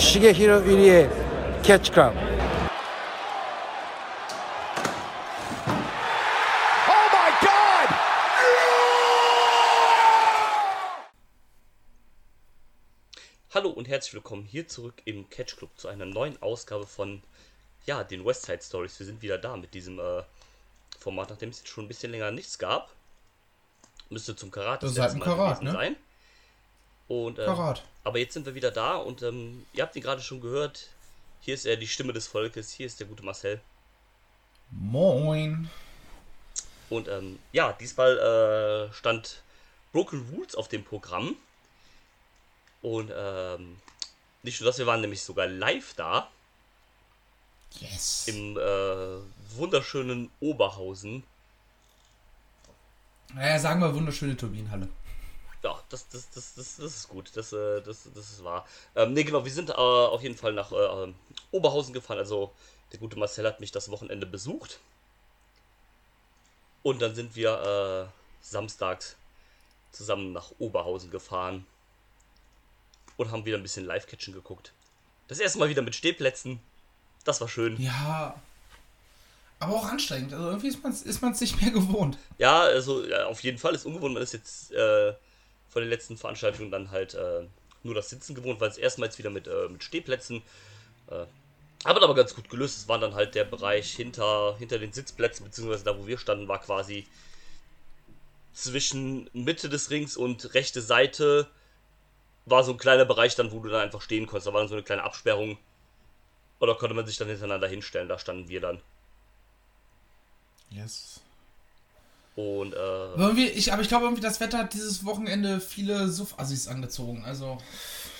Shigehiro Irie Catch Club. Oh my God! Hallo und herzlich willkommen hier zurück im Catch Club zu einer neuen Ausgabe von ja, den West Side Stories. Wir sind wieder da mit diesem äh, Format, nachdem es jetzt schon ein bisschen länger nichts gab. Müsste zum Karate Das ist halt ein Karat, gewesen ne? sein. Und, ähm, Karat. Aber jetzt sind wir wieder da und ähm, ihr habt ihn gerade schon gehört. Hier ist er, die Stimme des Volkes. Hier ist der gute Marcel. Moin. Und ähm, ja, diesmal äh, stand Broken Rules auf dem Programm. Und ähm, nicht nur das, wir waren nämlich sogar live da Yes. im äh, wunderschönen Oberhausen. Naja, sagen wir wunderschöne Turbinenhalle. Ja, das, das, das, das, das ist gut. Das, äh, das, das ist wahr. Ähm, ne, genau, wir sind äh, auf jeden Fall nach äh, Oberhausen gefahren. Also der gute Marcel hat mich das Wochenende besucht. Und dann sind wir äh, samstags zusammen nach Oberhausen gefahren. Und haben wieder ein bisschen Live-Catchen geguckt. Das erste Mal wieder mit Stehplätzen. Das war schön. Ja. Aber auch anstrengend. Also irgendwie ist man es ist man's nicht mehr gewohnt. Ja, also ja, auf jeden Fall ist ungewohnt. Man ist jetzt äh, von den letzten Veranstaltungen dann halt äh, nur das Sitzen gewohnt, weil es erstmals wieder mit, äh, mit Stehplätzen. Äh, aber aber ganz gut gelöst. Es war dann halt der Bereich hinter, hinter den Sitzplätzen, beziehungsweise da, wo wir standen, war quasi zwischen Mitte des Rings und rechte Seite war so ein kleiner Bereich dann, wo du dann einfach stehen konntest. Da war dann so eine kleine Absperrung. Oder konnte man sich dann hintereinander hinstellen. Da standen wir dann. Yes. Und äh, Aber, irgendwie, ich, aber ich glaube irgendwie, das Wetter hat dieses Wochenende viele Suff-Assis angezogen. Also,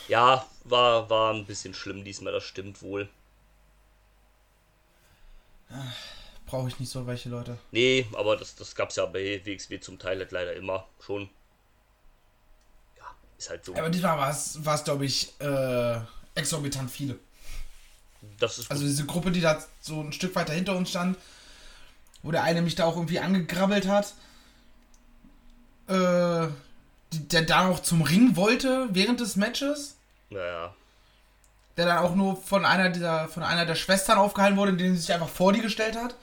Ja, war, war ein bisschen schlimm diesmal, das stimmt wohl. brauche ich nicht so welche Leute. Nee, aber das, das gab's ja bei WXW zum Teil halt leider immer schon. Ja, ist halt so. Aber diesmal war es, glaube ich, äh, exorbitant viele. Das ist Also diese Gruppe, die da so ein Stück weiter hinter uns stand, wo der eine mich da auch irgendwie angegrabbelt hat, äh, der da noch zum Ring wollte während des Matches, Naja. der dann auch nur von einer dieser, von einer der Schwestern aufgehalten wurde, indem sie sich einfach vor die gestellt hat.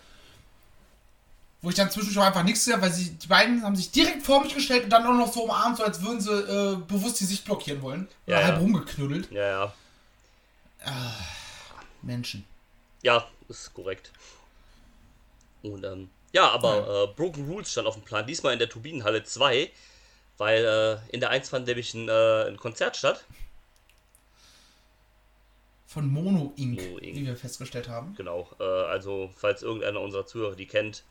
Wo ich dann zwischendurch auch einfach nichts gesehen habe, weil sie, die beiden haben sich direkt vor mich gestellt und dann auch noch so umarmt, so als würden sie äh, bewusst die Sicht blockieren wollen. Oder Ja, halb ja. rumgeknuddelt. Ja, ja. Menschen. Ja, ist korrekt. Und ähm, ja, aber äh, Broken Rules stand auf dem Plan. Diesmal in der Turbinenhalle 2, weil äh, in der 1 fand nämlich ein, äh, ein Konzert statt. Von Mono Inc., Mono Inc. wie wir festgestellt haben. Genau. Äh, also, falls irgendeiner unserer Zuhörer die kennt,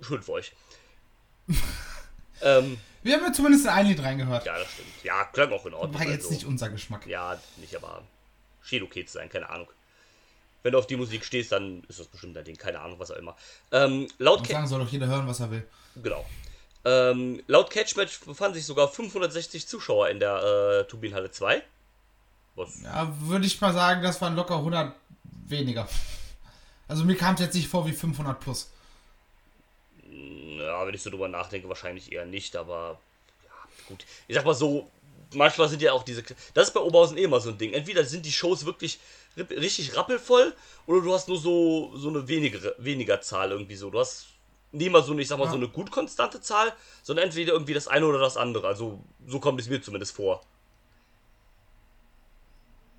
schuld für euch. ähm, Wir haben ja zumindest in ein Lied reingehört. ja, das stimmt. Ja, klang auch in Ordnung. War jetzt also. nicht unser Geschmack. Ja, nicht, aber schien okay zu sein, keine Ahnung. Wenn du auf die Musik stehst, dann ist das bestimmt dein Ding, keine Ahnung, was auch immer. Ähm, laut, Und sagen soll doch jeder hören, was er will. genau. Ähm, laut Catchmatch befanden sich sogar 560 Zuschauer in der äh, Turbinenhalle 2. Was? Ja, würde ich mal sagen, das waren locker 100 weniger. Also mir kam es jetzt nicht vor wie 500 plus. Ja, wenn ich so drüber nachdenke, wahrscheinlich eher nicht, aber ja, gut. Ich sag mal so, manchmal sind ja auch diese. Das ist bei Oberhausen eh immer so ein Ding. Entweder sind die Shows wirklich richtig rappelvoll oder du hast nur so, so eine wenigere, weniger Zahl irgendwie so. Du hast nie mal so eine, ich sag mal, Ja. so eine gut konstante Zahl, sondern entweder irgendwie das eine oder das andere. Also so kommt es mir zumindest vor.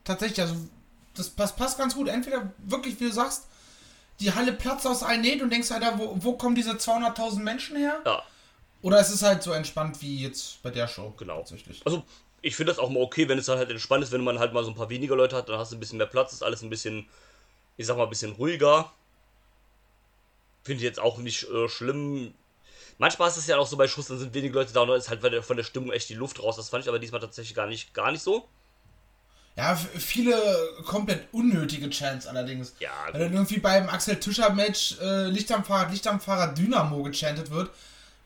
Tatsächlich, also das passt, passt ganz gut. Entweder wirklich, wie du sagst, die Halle platzt aus allen Nähten und denkst halt, wo, wo kommen diese 200.000 Menschen her? Ja, Oder es ist halt so entspannt wie jetzt bei der Show. genau. Tatsächlich. Also ich finde das auch mal okay, wenn es dann halt entspannt ist, wenn man halt mal so ein paar weniger Leute hat, dann hast du ein bisschen mehr Platz, ist alles ein bisschen, ich sag mal, ein bisschen ruhiger. Finde ich jetzt auch nicht äh, schlimm. Manchmal ist es ja auch so bei Schuss, dann sind wenige Leute da und dann ist halt von der, Stimmung echt die Luft raus. Das fand ich aber diesmal tatsächlich gar nicht, gar nicht so. Ja, viele komplett unnötige Chants allerdings. Ja, Wenn dann irgendwie beim Axel Tischer Match äh, Licht am Fahrrad, Licht am Fahrrad Dynamo gechantet wird.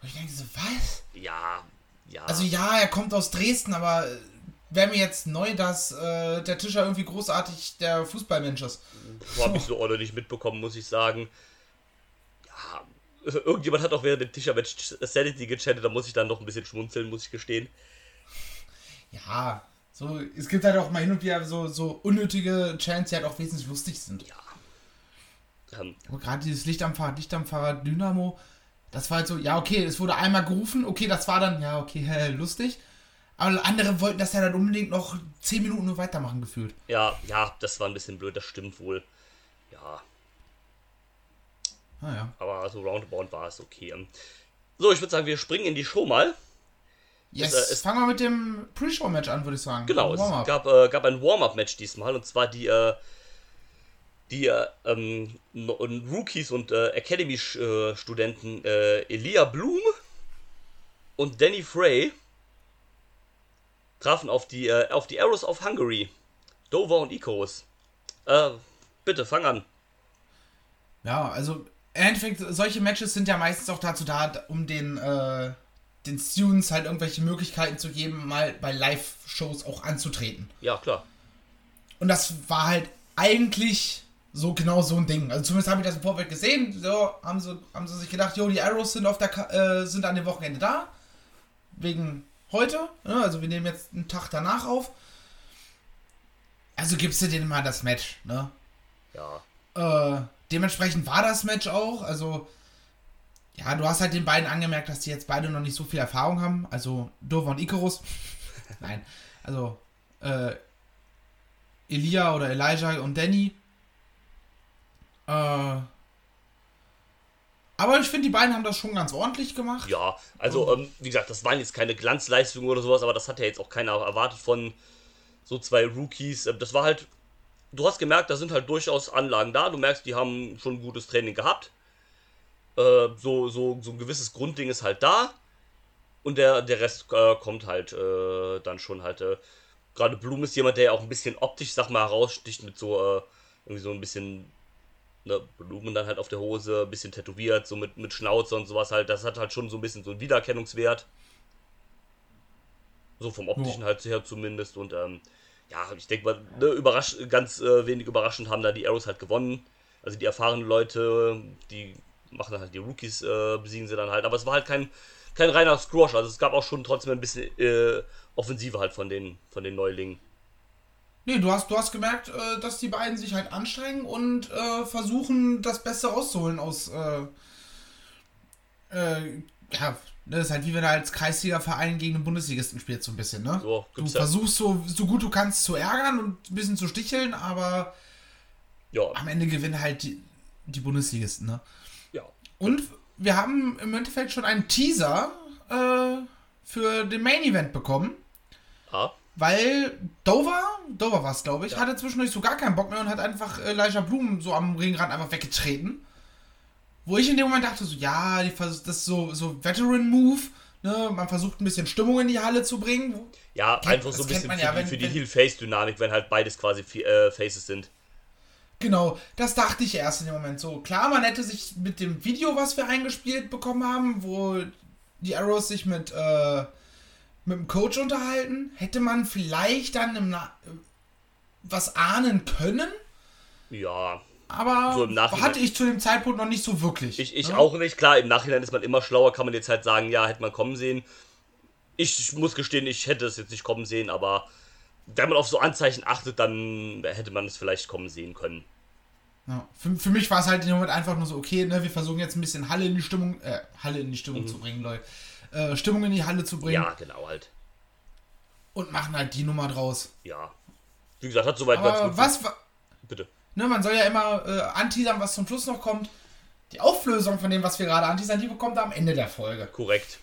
Und ich denke so, was? Ja, ja. Also ja, er kommt aus Dresden, aber äh, wäre mir jetzt neu, dass äh, der Tischer irgendwie großartig der Fußballmensch ist. habe ich so ordentlich mitbekommen, muss ich sagen. Ja, irgendjemand hat auch während dem Tischer-Match Sanity gechattet, da muss ich dann noch ein bisschen schmunzeln, muss ich gestehen. Ja, So, es gibt halt auch mal hin und wieder so, so unnötige Chants, die halt auch wesentlich lustig sind. Ja. Ähm, Aber gerade dieses Licht am Fahrrad, Licht am Fahrrad, Dynamo, das war halt so, ja, okay, es wurde einmal gerufen, okay, das war dann, ja, okay, hä, lustig. Aber andere wollten das ja dann unbedingt noch 10 Minuten nur weitermachen gefühlt. ja, ja, das war ein bisschen blöd, das stimmt wohl. Ja, Naja. aber so roundabout war es okay. So, ich würde sagen, wir springen in die Show mal. Yes, Es, äh, es- fangen wir mit dem Pre-Show-Match an, würde ich sagen. Genau, es gab, äh, gab ein Warm-Up-Match diesmal und zwar die, äh, die äh, ähm, Rookies und äh, Academy-Studenten äh, Elia Bloom und Danny Frey trafen auf die, äh, auf die Arrows of Hungary, Dover und Icos. Äh, bitte, fang an. Ja, also im Endeffekt, solche Matches sind ja meistens auch dazu da, um den, äh, den Students halt irgendwelche Möglichkeiten zu geben, mal bei Live-Shows auch anzutreten. Ja, klar. Und das war halt eigentlich so genau so ein Ding. Also zumindest habe ich das im Vorfeld gesehen. So haben sie, haben sie sich gedacht, jo, die Arrows sind auf der Ka äh, sind an dem Wochenende da. Wegen heute. Ne? Also wir nehmen jetzt einen Tag danach auf. Also gibst du denen mal das Match, ne? Ja. Äh, dementsprechend war das Match auch. Also, ja, du hast halt den beiden angemerkt, dass die jetzt beide noch nicht so viel Erfahrung haben. Also, Dover und Icarus. Nein. Also, äh, Elia oder Elijah und Danny. Äh, aber ich finde, die beiden haben das schon ganz ordentlich gemacht. Ja, also, ähm, wie gesagt, das waren jetzt keine Glanzleistungen oder sowas, aber das hat ja jetzt auch keiner erwartet von so zwei Rookies. Ähm, Das war halt, du hast gemerkt, da sind halt durchaus Anlagen da. Du merkst, die haben schon gutes Training gehabt. Äh, so, so, so ein gewisses Grundding ist halt da. Und der, der Rest äh, kommt halt äh, dann schon halt. Äh, Gerade Blum ist jemand, der ja auch ein bisschen optisch, sag mal, heraussticht mit so, äh, irgendwie so ein bisschen ne, Blumen dann halt auf der Hose, ein bisschen tätowiert, so mit, mit Schnauze und sowas halt. Das hat halt schon so ein bisschen so einen Wiedererkennungswert. So vom optischen halt her zumindest. Und ähm, ja, ich denke mal, ne, überrasch ganz äh, wenig überraschend haben da die Arrows halt gewonnen. Also die erfahrenen Leute, die machen dann halt die Rookies, äh, besiegen sie dann halt. Aber es war halt kein, kein reiner Squash. Also es gab auch schon trotzdem ein bisschen äh, Offensive halt von den, von den Neulingen. Nee, du hast, du hast gemerkt, äh, dass die beiden sich halt anstrengen und äh, versuchen, das Beste rauszuholen aus. Äh, äh, ja, das ist halt wie wenn du als Kreisliga-Verein gegen einen Bundesligisten spielst, so ein bisschen, ne? So, du ja- versuchst so, so gut du kannst zu ärgern und ein bisschen zu sticheln, aber Ja, am Ende gewinnen halt die, die Bundesligisten, ne? ja. Und wir haben im Endeffekt schon einen Teaser äh, für den Main Event bekommen. Ah, Weil Dover, Dover war es, glaube ich, hatte zwischendurch so gar keinen Bock mehr und hat einfach äh, Elijah Bloom so am Ringrand einfach weggetreten. Wo ich in dem Moment dachte, so, ja, die, das ist so, so Veteran-Move. Ne? Man versucht ein bisschen Stimmung in die Halle zu bringen. Ja, Kennt- einfach so ein bisschen für ja, die, wenn- für die wenn- Heel-Face-Dynamik, wenn halt beides quasi äh, Faces sind. Genau, das dachte ich erst in dem Moment so. Klar, man hätte sich mit dem Video, was wir eingespielt bekommen haben, wo die Arrows sich mit, äh, mit dem Coach unterhalten, hätte man vielleicht dann im Na was ahnen können. Ja, Aber So im hatte ich zu dem Zeitpunkt noch nicht so wirklich. ich, ich ne? auch nicht. Klar, im Nachhinein ist man immer schlauer, kann man jetzt halt sagen, ja, hätte man kommen sehen. Ich muss gestehen, ich hätte es jetzt nicht kommen sehen, aber wenn man auf so Anzeichen achtet, dann hätte man es vielleicht kommen sehen können. Ja. Für, für mich war es halt in dem Moment einfach nur so, okay, ne, wir versuchen jetzt ein bisschen Halle in die Stimmung, äh, Halle in die Stimmung zu bringen, Leute. Äh, Stimmung in die Halle zu bringen. Ja, genau halt. und machen halt die Nummer draus. Ja. Wie gesagt, hat soweit ganz gut was, wa- Bitte. ne, man soll ja immer äh, anteasern, was zum Schluss noch kommt. Die Auflösung von dem, was wir gerade anteasern, die bekommt am Ende der Folge. Korrekt.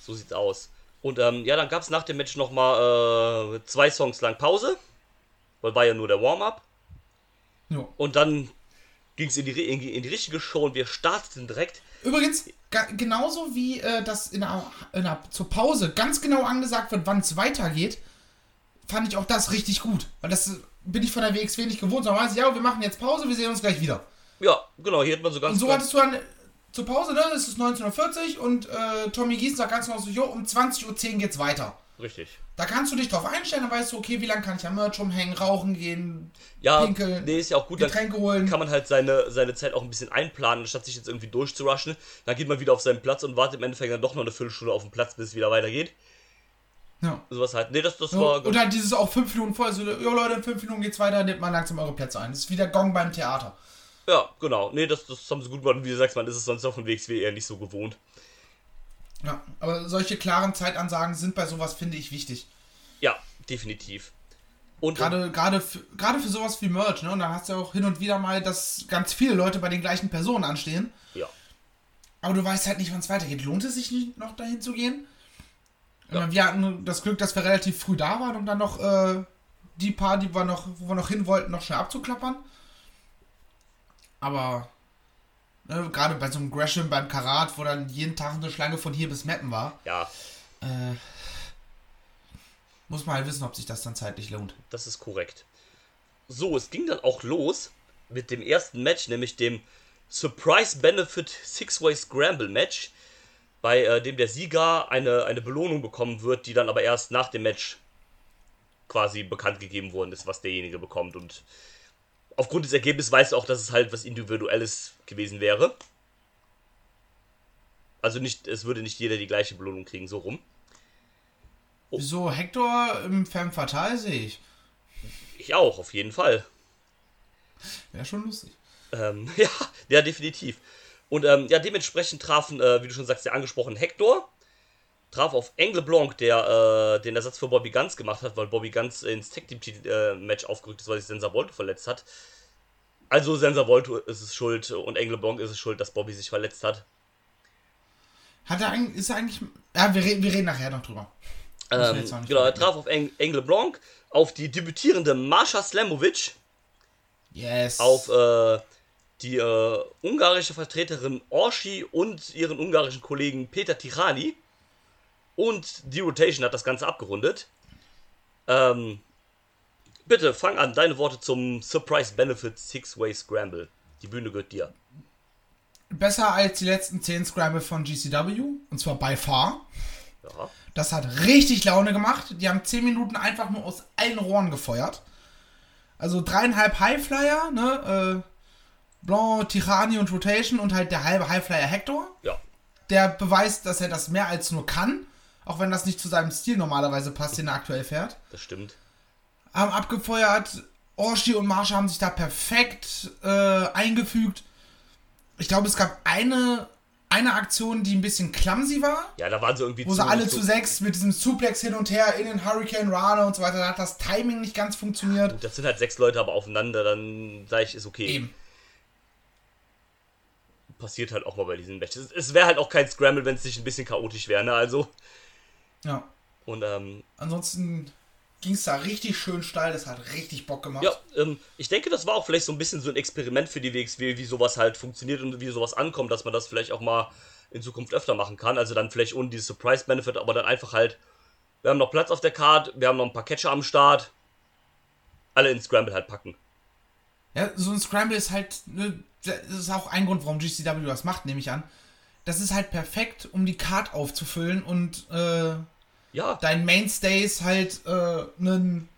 So sieht's aus. Und ähm, ja, dann gab es nach dem Match nochmal äh, zwei Songs lang Pause. Weil war ja nur der Warm-up. Ja. Und dann ging es in die, in, die- in die richtige Show und wir starteten direkt. Übrigens, genauso wie äh, das in der, in der, zur Pause ganz genau angesagt wird, wann es weitergeht, fand ich auch das richtig gut. Weil das äh, bin ich von der WXW nicht gewohnt. Sondern weiß ich, ja, wir machen jetzt Pause, wir sehen uns gleich wieder. Ja, genau, hier hat man so ganz Und so ganz- hattest du dann zur Pause, ne? Es ist 1940 und äh, Tommy Gießen sagt ganz genau so, jo, um 20.10 Uhr geht's weiter. Richtig. Da kannst du dich drauf einstellen, dann weißt du, okay, wie lange kann ich am Merch rumhängen, rauchen gehen, Ja, pinkeln, nee, ist ja auch gut. Dann Getränke holen. kann man halt seine, seine Zeit auch ein bisschen einplanen, statt sich jetzt irgendwie durchzurushen. Dann geht man wieder auf seinen Platz und wartet im Endeffekt dann doch noch eine Viertelstunde auf den Platz, bis es wieder weitergeht. Ja. Sowas halt. Nee, das, das So, war. und halt dieses auch fünf Minuten vorher, so, jo Leute, in fünf Minuten geht's weiter, nehmt mal langsam eure Plätze ein. Das ist wie der Gong beim Theater. Ja, genau. Nee, das, das haben sie gut gemacht. Und wie du sagst, man ist es sonst auf dem WXW eher nicht so gewohnt. Ja, aber solche klaren Zeitansagen sind bei sowas, finde ich, wichtig. Ja, definitiv. Und Gerade, gerade, für, gerade für sowas wie Merch, ne? Und dann hast du auch hin und wieder mal, dass ganz viele Leute bei den gleichen Personen anstehen. ja. Aber du weißt halt nicht, wann es weitergeht. Lohnt es sich nicht, noch dahin zu gehen? Ja. Wir hatten das Glück, dass wir relativ früh da waren, um dann noch äh, die paar, die wir noch, wo wir noch hin wollten, noch schnell abzuklappern. Aber ne, gerade bei so einem Gresham, beim Karat, wo dann jeden Tag eine Schlange von hier bis Meppen war, Ja, äh, muss man halt wissen, ob sich das dann zeitlich lohnt. das ist korrekt. So, es ging dann auch los mit dem ersten Match, nämlich dem Surprise Benefit Six-Way Scramble Match, bei äh, dem der Sieger eine, eine Belohnung bekommen wird, die dann aber erst nach dem Match quasi bekannt gegeben worden ist, was derjenige bekommt. Und aufgrund des Ergebnisses weißt du auch, dass es halt was Individuelles gewesen wäre. Also nicht, es würde nicht jeder die gleiche Belohnung kriegen, so rum. Wieso Hector im Femme Fatale sehe ich? Ich auch, auf jeden Fall. Wäre schon lustig. Ähm, ja, ja, definitiv. Und ähm, ja, dementsprechend trafen, äh, wie du schon sagst, der angesprochene Hector, traf auf Angle Blanc, der äh, den Ersatz für Bobby Guns gemacht hat, weil Bobby Guns ins Tag Team äh, Match aufgerückt ist, weil sich Sensa Volto verletzt hat. Also Sensa Volto ist es schuld und Angle Blanc ist es schuld, dass Bobby sich verletzt hat. Hat er eigentlich, ist er eigentlich, ja, wir, reden- wir reden nachher noch drüber. Ähm, genau, er traf auf Ang Angle Blanc, auf die debütierende Marsha Slamovic, Yes. auf äh, die äh, ungarische Vertreterin Orshi und ihren ungarischen Kollegen Peter Tirani. Und die Rotation hat das Ganze abgerundet. Ähm, bitte fang an, deine Worte zum Surprise Benefit Six-Way Scramble. Die Bühne gehört dir. Besser als die letzten 10 Scramble von GCW. Und zwar by far. Ja. Das hat richtig Laune gemacht. Die haben 10 Minuten einfach nur aus allen Rohren gefeuert. Also dreieinhalb Highflyer, ne? Äh, Blanc, Tirani und Rotation und halt der halbe Highflyer Hector. Ja. Der beweist, dass er das mehr als nur kann. Auch wenn das nicht zu seinem Stil normalerweise passt, den er aktuell fährt. Das stimmt. haben abgefeuert. Orshi und Marsha haben sich da perfekt äh, eingefügt. Ich glaube, es gab eine, eine Aktion, die ein bisschen clumsy war, Ja, da waren sie irgendwie wo sie alle zu sechs mit diesem Suplex hin und her in den Hurricane Runner und so weiter, da hat das Timing nicht ganz funktioniert. Das sind halt sechs Leute aber aufeinander, dann sage ich, ist okay. Eben. Passiert halt auch mal bei diesen Matches. Es, es wäre halt auch kein Scramble, wenn es nicht ein bisschen chaotisch wäre, ne? Also. Ja. Und ähm, Ansonsten ging es da richtig schön steil, das hat richtig Bock gemacht. Ja, ähm, ich denke, das war auch vielleicht so ein bisschen so ein Experiment für die WXW, wie sowas halt funktioniert und wie sowas ankommt, dass man das vielleicht auch mal in Zukunft öfter machen kann. Also dann vielleicht ohne dieses Surprise-Benefit, aber dann einfach halt, wir haben noch Platz auf der Card, wir haben noch ein paar Catcher am Start, alle in Scramble halt packen. Ja, so ein Scramble ist halt, ne, das ist auch ein Grund, warum GCW das macht, nehme ich an. Das ist halt perfekt, um die Card aufzufüllen und äh, Ja, deinen Mainstays halt äh, einen,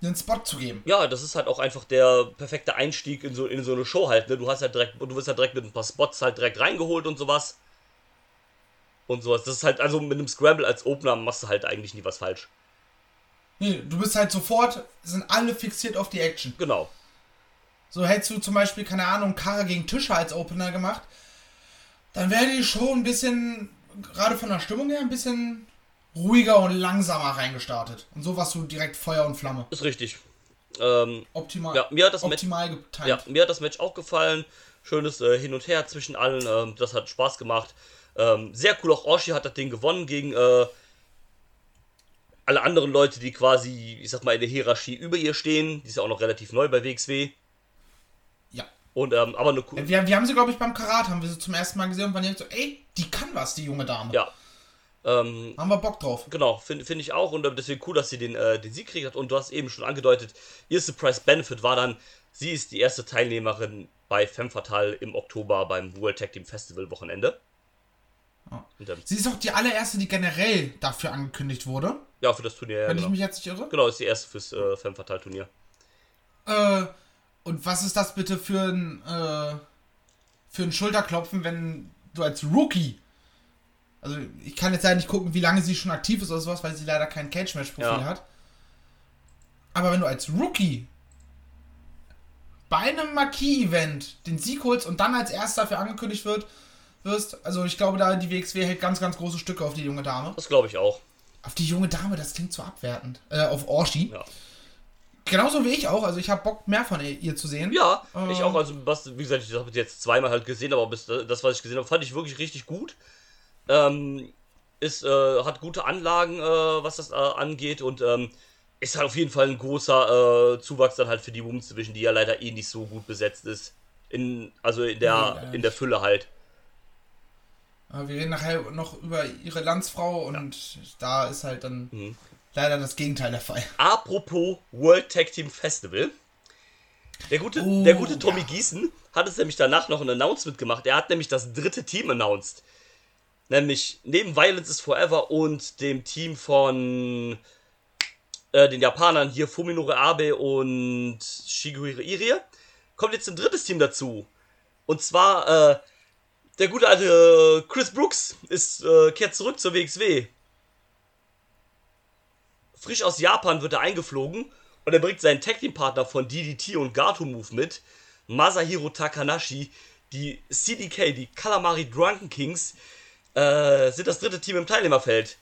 einen Spot zu geben. ja, das ist halt auch einfach der perfekte Einstieg in so, in so eine Show halt, ne? Du hast halt direkt, du wirst halt direkt mit ein paar Spots halt direkt reingeholt und sowas. Und sowas. Das ist halt, also mit einem Scramble als Opener machst du halt eigentlich nie was falsch. Nee, du bist halt sofort, sind alle fixiert auf die Action. Genau. So hättest du zum Beispiel, keine Ahnung, Kara gegen Tischer als Opener gemacht, dann wäre die Show ein bisschen, gerade von der Stimmung her, ein bisschen ruhiger und langsamer reingestartet. Und so warst du direkt Feuer und Flamme. Ist richtig. Ähm, Optimal, Ja, mir hat das Match- optimal getimt. Ja, mir hat das Match auch gefallen. Schönes äh, Hin und Her zwischen allen. Ähm, das hat Spaß gemacht. Ähm, sehr cool, auch Orshi hat das Ding gewonnen gegen äh, alle anderen Leute, die quasi, ich sag mal, in der Hierarchie über ihr stehen. Die ist ja auch noch relativ neu bei WXW. ja. Und, ähm, aber eine coole. Wir, wir haben sie, glaube ich, beim Karat, haben wir sie zum ersten Mal gesehen und waren direkt so, ey, die kann was, die junge Dame. Ja. Ähm, Haben wir Bock drauf. Genau, finde find ich auch und äh, deswegen cool, dass sie den, äh, den Sieg gekriegt hat und du hast eben schon angedeutet, ihr Surprise Benefit war dann, sie ist die erste Teilnehmerin bei Femme Fatale im Oktober beim World Tag Team Festival Wochenende. Ja. Ähm, Sie ist auch die allererste, die generell dafür angekündigt wurde, ja, für das Turnier, ja, wenn ich genau. mich jetzt nicht irre. Genau, ist die erste fürs äh, Femme Fatale Turnier. Äh, und was ist das bitte für ein, äh, für ein Schulterklopfen, wenn du als Rookie, Also ich kann jetzt leider nicht gucken, wie lange sie schon aktiv ist oder sowas, weil sie leider kein Cage-Match-Profil Ja. hat. Aber wenn du als Rookie bei einem Marquis-Event den Sieg holst und dann als erster dafür angekündigt wird, wirst, also ich glaube, da die WXW hält ganz, ganz große Stücke auf die junge Dame. Das glaube ich auch. Auf die junge Dame, das klingt so abwertend. Äh, auf Orshi. Ja. Genauso wie ich auch, also ich habe Bock mehr von ihr, ihr zu sehen. Ja, Ähm. ich auch. Also, was, wie gesagt, ich habe jetzt zweimal halt gesehen, aber bis das, was ich gesehen habe, fand ich wirklich richtig gut. Ähm, ist, äh, hat gute Anlagen, äh, was das äh, angeht und ähm, ist halt auf jeden Fall ein großer äh, Zuwachs dann halt für die Women's Division, die ja leider eh nicht so gut besetzt ist. In, also in Nee, der, leider in der Fülle halt. Aber wir reden nachher noch über ihre Landsfrau und da ist halt dann Mhm. Leider das Gegenteil der Fall. Apropos World Tag Team Festival. Der gute, Oh, der gute Tommy ja. Gießen hat es nämlich danach noch ein Announcement gemacht. Er hat nämlich das dritte Team announced. Nämlich neben Violence is Forever und dem Team von äh, den Japanern hier Fuminore Abe und Shiguhiro Irie kommt jetzt ein drittes Team dazu. Und zwar äh, der gute alte Chris Brooks ist äh, kehrt zurück zur WXW frisch aus Japan wird er eingeflogen und er bringt seinen Tag Team Partner von DDT und Gato Move mit, Masahiro Takanashi, die CDK, die Calamari Drunken Kings, äh, sind das dritte Team im Teilnehmerfeld.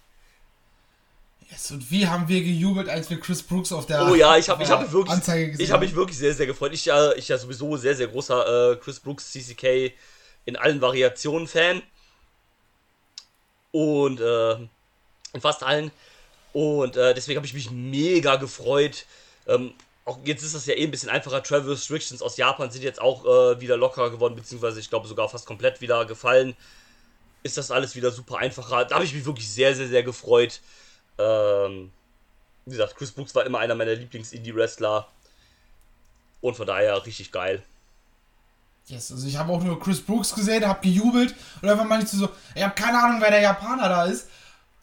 Yes, und wie haben wir gejubelt, als wir Chris Brooks auf der Oh ja, ich habe auf ich hab mich wirklich, Anzeige gesehen ich habe mich wirklich sehr, sehr gefreut. Ich ja, ich ja sowieso sehr, sehr großer äh, Chris Brooks CCK in allen Variationen Fan. Und äh, in fast allen. Und äh, deswegen habe ich mich mega gefreut. Ähm, auch jetzt ist das ja eh ein bisschen einfacher. Travel Restrictions aus Japan sind jetzt auch äh, wieder locker geworden, beziehungsweise ich glaube sogar fast komplett wieder gefallen. Ist das alles wieder super einfacher. Da habe ich mich wirklich sehr, sehr, sehr gefreut. Ähm, wie gesagt, Chris Brooks war immer einer meiner Lieblings-Indie-Wrestler. Und von daher richtig geil. Yes, also ich habe auch nur Chris Brooks gesehen, habe gejubelt und einfach mal nicht so, ich habe keine Ahnung, wer der Japaner da ist.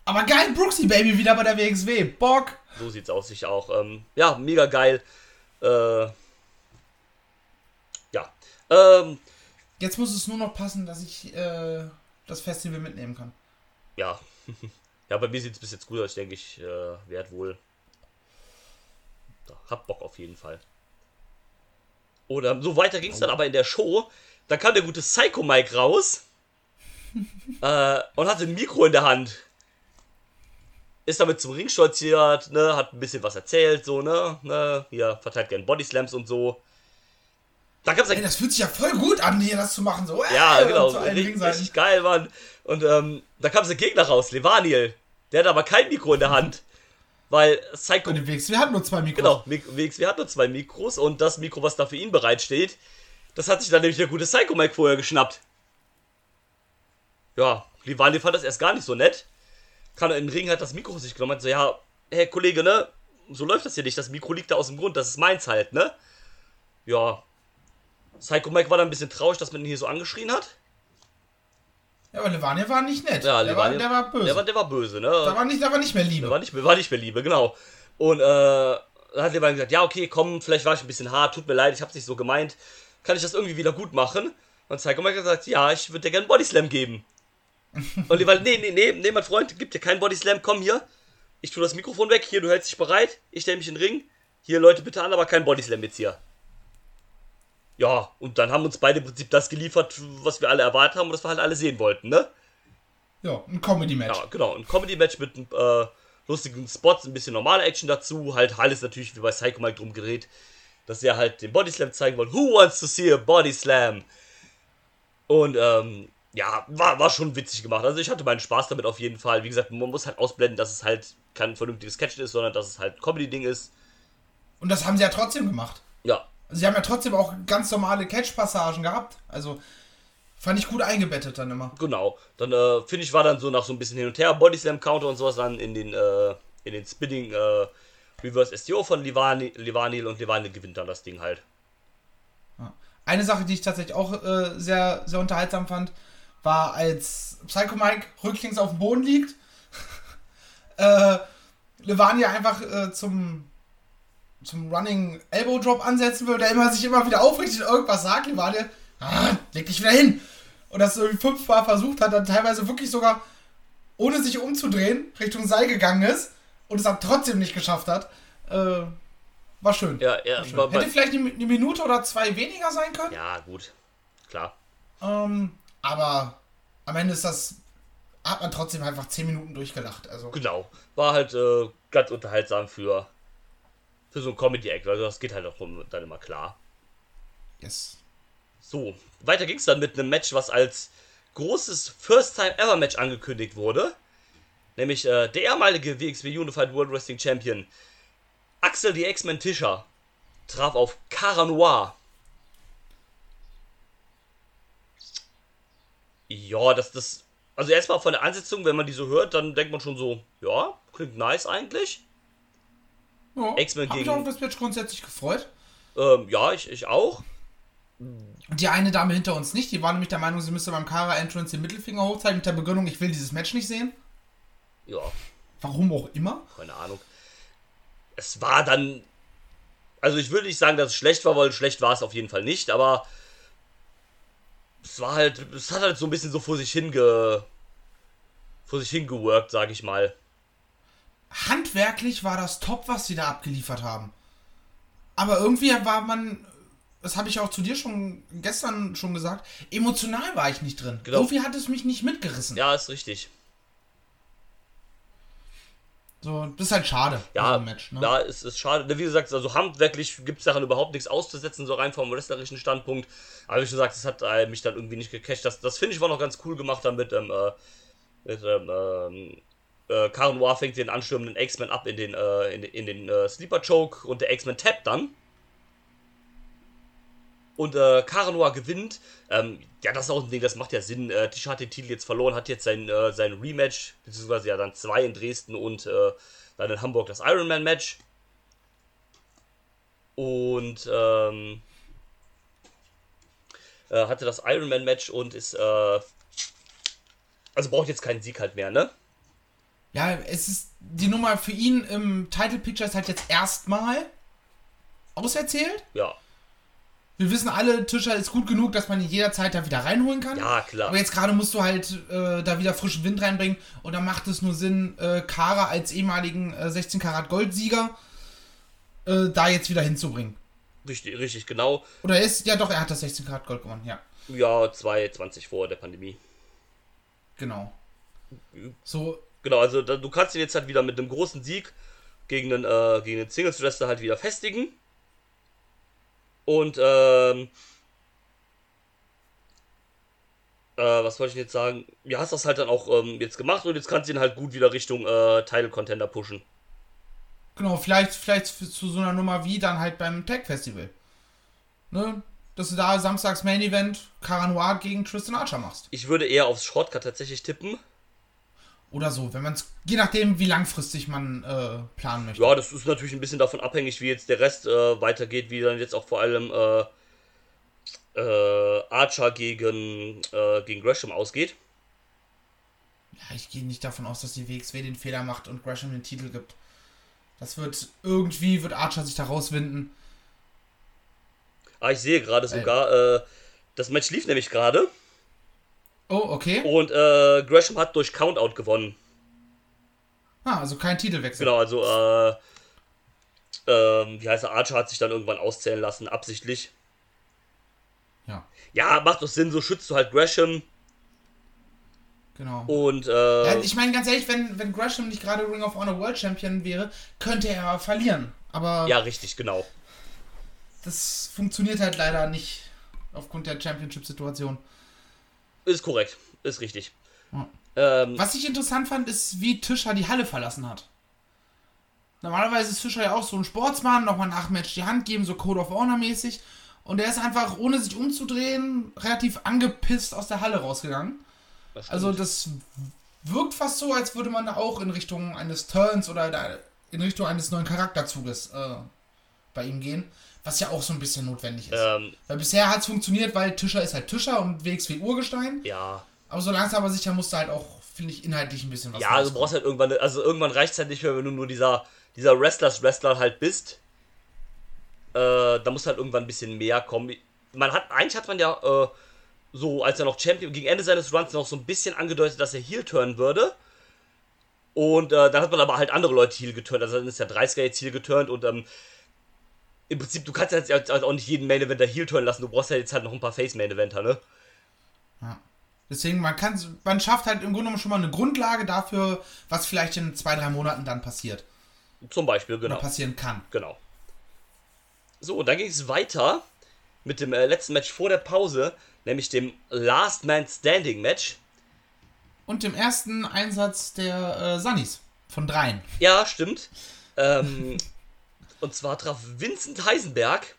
Aber geil, Brooksy Baby wieder bei der WXW. Bock. So sieht's aus, ich auch. Ähm, ja, mega geil. Äh, ja. Ähm, Jetzt muss es nur noch passen, dass ich äh, das Festival mitnehmen kann. ja. ja, bei mir sieht's bis jetzt gut aus. Denke, ich äh, werde wohl. Hab Bock auf jeden Fall. Oder so weiter ging's dann aber in der Show. Da kam der gute Psycho Mike raus. äh, und hatte ein Mikro in der Hand. Ist damit zum Ring stolziert, ne, hat ein bisschen was erzählt, so, ne, ne, hier verteilt gern Bodyslams und so. Da gab's Ey, das fühlt sich ja voll gut an, hier das zu machen. So, äh, ja, genau, allen richtig, richtig geil, Mann. Und ähm, da kam der Gegner raus, Levaniel. Der hat aber kein Mikro in der Hand. Weil Psycho. Und im WXW hat nur zwei Mikros. Genau, Mik- WXW hat nur zwei Mikros und das Mikro, was da für ihn bereitsteht, das hat sich dann nämlich der gute Psycho Mike vorher geschnappt. Ja, Livani fand das erst gar nicht so nett. Kann in den Ring hat das Mikro sich genommen und hat so, ja, hey Kollege, ne? So läuft das hier nicht. Das Mikro liegt da aus dem Grund, das ist meins halt, ne? Ja. Psycho Mike war dann ein bisschen traurig, dass man ihn hier so angeschrien hat. Ja, aber Levania war nicht nett. Ja, der, war, der war böse. Der war, der war böse, ne? da, war nicht, da war nicht mehr Liebe. War nicht, mehr- war nicht mehr Liebe, genau. Und äh, dann hat Levan gesagt, ja, okay, komm, vielleicht war ich ein bisschen hart, tut mir leid, ich hab's nicht so gemeint. Kann ich das irgendwie wieder gut machen? Und Psycho Mike hat gesagt, ja, ich würde dir gerne Bodyslam geben. Und Levan, nee, nee, nee, nee, mein Freund, gib dir keinen Bodyslam, komm hier. Ich tue das Mikrofon weg, hier, du hältst dich bereit, ich stelle mich in den Ring. Hier, Leute, bitte an, aber kein Bodyslam jetzt hier. Ja, und dann haben uns beide im Prinzip das geliefert, was wir alle erwartet haben und das wir halt alle sehen wollten, ne? Ja, ein Comedy-Match. Ja, genau. Ein Comedy-Match mit äh, lustigen Spots, ein bisschen normale Action dazu. Halt alles natürlich wie bei Psycho Mike drum gerät, dass er halt den Bodyslam zeigen wollte. Who wants to see a Bodyslam? Und ähm, ja, war, war schon witzig gemacht. Also ich hatte meinen Spaß damit auf jeden Fall. Wie gesagt, man muss halt ausblenden, dass es halt kein vernünftiges Catch ist, sondern dass es halt ein Comedy-Ding ist. Und das haben sie ja trotzdem gemacht. Ja, Also sie haben ja trotzdem auch ganz normale Catch-Passagen gehabt. Also fand ich gut eingebettet dann immer. genau. Dann äh, finde ich, war dann so nach so ein bisschen hin und her Bodyslam-Counter und sowas dann in den, äh, in den Spinning äh, Reverse STO von Livani, Livanil und Livanil gewinnt dann das Ding halt. Eine Sache, die ich tatsächlich auch äh, sehr, sehr unterhaltsam fand, war, als Psycho Mike rücklings auf dem Boden liegt, äh, Levania einfach äh, zum, zum Running Elbow Drop ansetzen will, der immer sich immer wieder aufrichtet und irgendwas sagt. Levania, ah, leg dich wieder hin. Und das so fünfmal versucht hat, dann teilweise wirklich sogar ohne sich umzudrehen, Richtung Seil gegangen ist und es dann trotzdem nicht geschafft hat. Äh, war schön. Ja, ja, War schön. war- Hätte vielleicht eine, eine Minute oder zwei weniger sein können. ja, gut. Klar. Ähm, aber am Ende ist das. Hat man trotzdem einfach 10 Minuten durchgelacht. Also, Genau. War halt äh, ganz unterhaltsam für, für so ein Comedy-Act. Also das geht halt auch dann immer klar. yes. So, weiter ging es dann mit einem Match, was als großes First-Time-Ever-Match angekündigt wurde. Nämlich äh, der ehemalige WXW Unified World Wrestling Champion Axel die X-Men Tischer traf auf Cara Noir. Ja, das, das. Also erstmal von der Ansetzung, wenn man die so hört, dann denkt man schon so, ja, klingt nice eigentlich. Ja, X-Men hab mich gegen- auf das Match grundsätzlich gefreut. Ähm, ja, ich, ich auch. Die eine Dame hinter uns nicht, die war nämlich der Meinung, sie müsste beim Kara-Entrance den Mittelfinger hochzeigen mit der Begründung, ich will dieses Match nicht sehen. Ja, Warum auch immer. keine Ahnung. Es war dann. Also ich würde nicht sagen, dass es schlecht war, weil schlecht war es auf jeden Fall nicht, aber es war halt, es hat halt so ein bisschen so vor sich hinge, vor sich hingeworkt, sag ich mal. Handwerklich war das top, was sie da abgeliefert haben. Aber irgendwie war man, das habe ich auch zu dir schon gestern schon gesagt, emotional war ich nicht drin. Genau. Irgendwie hat es mich nicht mitgerissen. Ja, ist richtig. So, das ist halt schade. Ja, Match, ne? ja, es ist schade. Wie gesagt, also handwerklich gibt es daran überhaupt nichts auszusetzen, so rein vom wrestlerischen Standpunkt. Aber wie schon gesagt, es hat äh, mich dann irgendwie nicht gecatcht. Das, das finde ich war noch ganz cool gemacht dann mit, ähm, äh, mit ähm, ähm, äh, Karen Noir fängt den anstürmenden X-Men ab in den, äh, in, den- in den äh, Sleeper Choke und der X-Men tappt dann. Und äh, Noir gewinnt. Ähm, ja, das ist auch ein Ding, das macht ja Sinn. Äh, Tisch hat den Titel jetzt verloren, hat jetzt sein, äh, sein Rematch, beziehungsweise ja dann zwei in Dresden und äh, dann in Hamburg das Ironman-Match. Und ähm, äh, hatte das Ironman-Match und ist, äh, also braucht jetzt keinen Sieg halt mehr, ne? Ja, es ist die Nummer für ihn im Title Picture ist halt jetzt erstmal auserzählt. Ja. Wir wissen alle, Tischer ist gut genug, dass man ihn jederzeit da wieder reinholen kann. Ja, klar. Aber jetzt gerade musst du halt äh, da wieder frischen Wind reinbringen und dann macht es nur Sinn, äh, Kara als ehemaligen äh, 16 Karat Goldsieger äh, da jetzt wieder hinzubringen. Richtig, richtig, genau. Oder er ist, ja doch, er hat das 16 Karat Gold gewonnen, ja. Ja, 2020 vor der Pandemie. Genau. So, Genau, also da, du kannst ihn jetzt halt wieder mit einem großen Sieg gegen den, äh, gegen den Singles Wrestler halt wieder festigen. Und, ähm, äh, was wollte ich jetzt sagen? Ja, hast das halt dann auch ähm, jetzt gemacht und jetzt kannst du ihn halt gut wieder Richtung äh, Title Contender pushen. genau, vielleicht, vielleicht zu so einer Nummer wie dann halt beim Tag Festival. Ne? Dass du da samstags Main Event Cara Noir gegen Tristan Archer machst. Ich würde eher aufs Shortcut tatsächlich tippen. Oder so, wenn man es, je nachdem, wie langfristig man äh, planen möchte. Ja, das ist natürlich ein bisschen davon abhängig, wie jetzt der Rest äh, weitergeht, wie dann jetzt auch vor allem äh, äh, Archer gegen, äh, gegen Gresham ausgeht. Ja, ich gehe nicht davon aus, dass die WXW den Fehler macht und Gresham den Titel gibt. Das wird irgendwie, wird Archer sich da rauswinden. Ah, ich sehe gerade sogar, äh, das Match lief nämlich gerade Oh, okay. und äh, Gresham hat durch Countout gewonnen. Ah, also kein Titelwechsel. Genau, also, äh, ähm, wie heißt er, Archer hat sich dann irgendwann auszählen lassen, absichtlich. Ja, Ja, macht doch Sinn, so schützt du halt Gresham genau. und, äh, Ja, ich meine, ganz ehrlich, wenn, wenn Gresham nicht gerade Ring of Honor World Champion wäre, könnte er verlieren. Aber ja, richtig, genau. das funktioniert halt leider nicht aufgrund der Championship-Situation. Ist korrekt, ist richtig. Ja. Ähm, Was ich interessant fand, ist, wie Tischer die Halle verlassen hat. Normalerweise ist Tischer ja auch so ein Sportsmann, nochmal nach Match die Hand geben, so Code of Honor mäßig. Und er ist einfach, ohne sich umzudrehen, relativ angepisst aus der Halle rausgegangen. das. Also das wirkt fast so, als würde man da auch in Richtung eines Turns oder in Richtung eines neuen Charakterzuges äh, bei ihm gehen. Was ja auch so ein bisschen notwendig ist. ähm, Weil bisher hat es funktioniert, weil Tischer ist halt Tischer und WXW Urgestein. ja, Aber so langsam aber sicher musst du halt auch, finde ich, inhaltlich ein bisschen was Ja, also du rauskommen. brauchst halt irgendwann, also irgendwann reicht es halt nicht mehr, wenn du nur dieser, dieser Wrestlers Wrestler halt bist. Äh, da muss halt irgendwann ein bisschen mehr kommen. Man hat, eigentlich hat man ja äh, so, als er noch Champion, gegen Ende seines Runs noch so ein bisschen angedeutet, dass er Heel turnen würde. Und äh, dann hat man aber halt andere Leute Heal geturnt. Also dann ist der 30er jetzt Heal geturnt und ähm, im Prinzip, du kannst jetzt halt auch nicht jeden Main Eventer Heal turnen lassen. Du brauchst ja jetzt halt noch ein paar Face Main Eventer, ne? Deswegen, man kann, man schafft halt im Grunde genommen schon mal eine Grundlage dafür, was vielleicht in zwei, drei Monaten dann passiert. Zum Beispiel, genau. Oder passieren kann. Genau. So, und dann ging es weiter mit dem äh, letzten Match vor der Pause, nämlich dem Last Man Standing Match. Und dem ersten Einsatz der äh, Sunnies. Von dreien. Ja, stimmt. Ähm, und zwar traf Vincent Heisenberg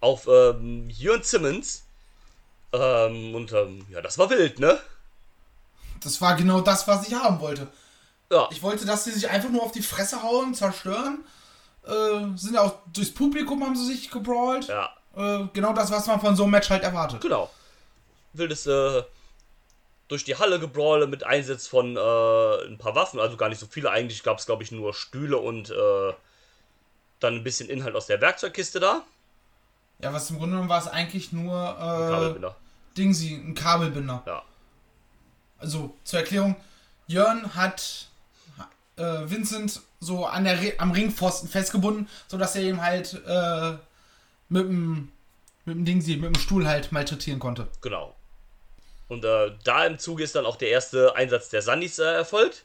auf ähm, Jörn Simmons. Ähm, und ähm, ja, das war wild, ne? Das war genau das, was ich haben wollte. Ja, Ich wollte, dass sie sich einfach nur auf die Fresse hauen, zerstören. Äh, sind auch durchs Publikum haben sie sich gebrawlt. ja, Äh, genau das, was man von so einem Match halt erwartet. genau. Wildes äh, durch die Halle gebrawle mit Einsatz von äh, ein paar Waffen, also gar nicht so viele. Eigentlich gab es, glaube ich, nur Stühle und äh, dann ein bisschen Inhalt aus der Werkzeugkiste da. Ja, was im Grunde genommen war es eigentlich nur äh, Kabelbinder. Dingsy, ein Kabelbinder. Ja. Also zur Erklärung, Jörn hat äh, Vincent so an der Re am Ringpfosten festgebunden, sodass er ihm halt äh, mit dem mit dem Dingsy, mit dem Stuhl halt malträtieren konnte. Genau. Und äh, da im Zuge ist dann auch der erste Einsatz der Sandys äh, erfolgt.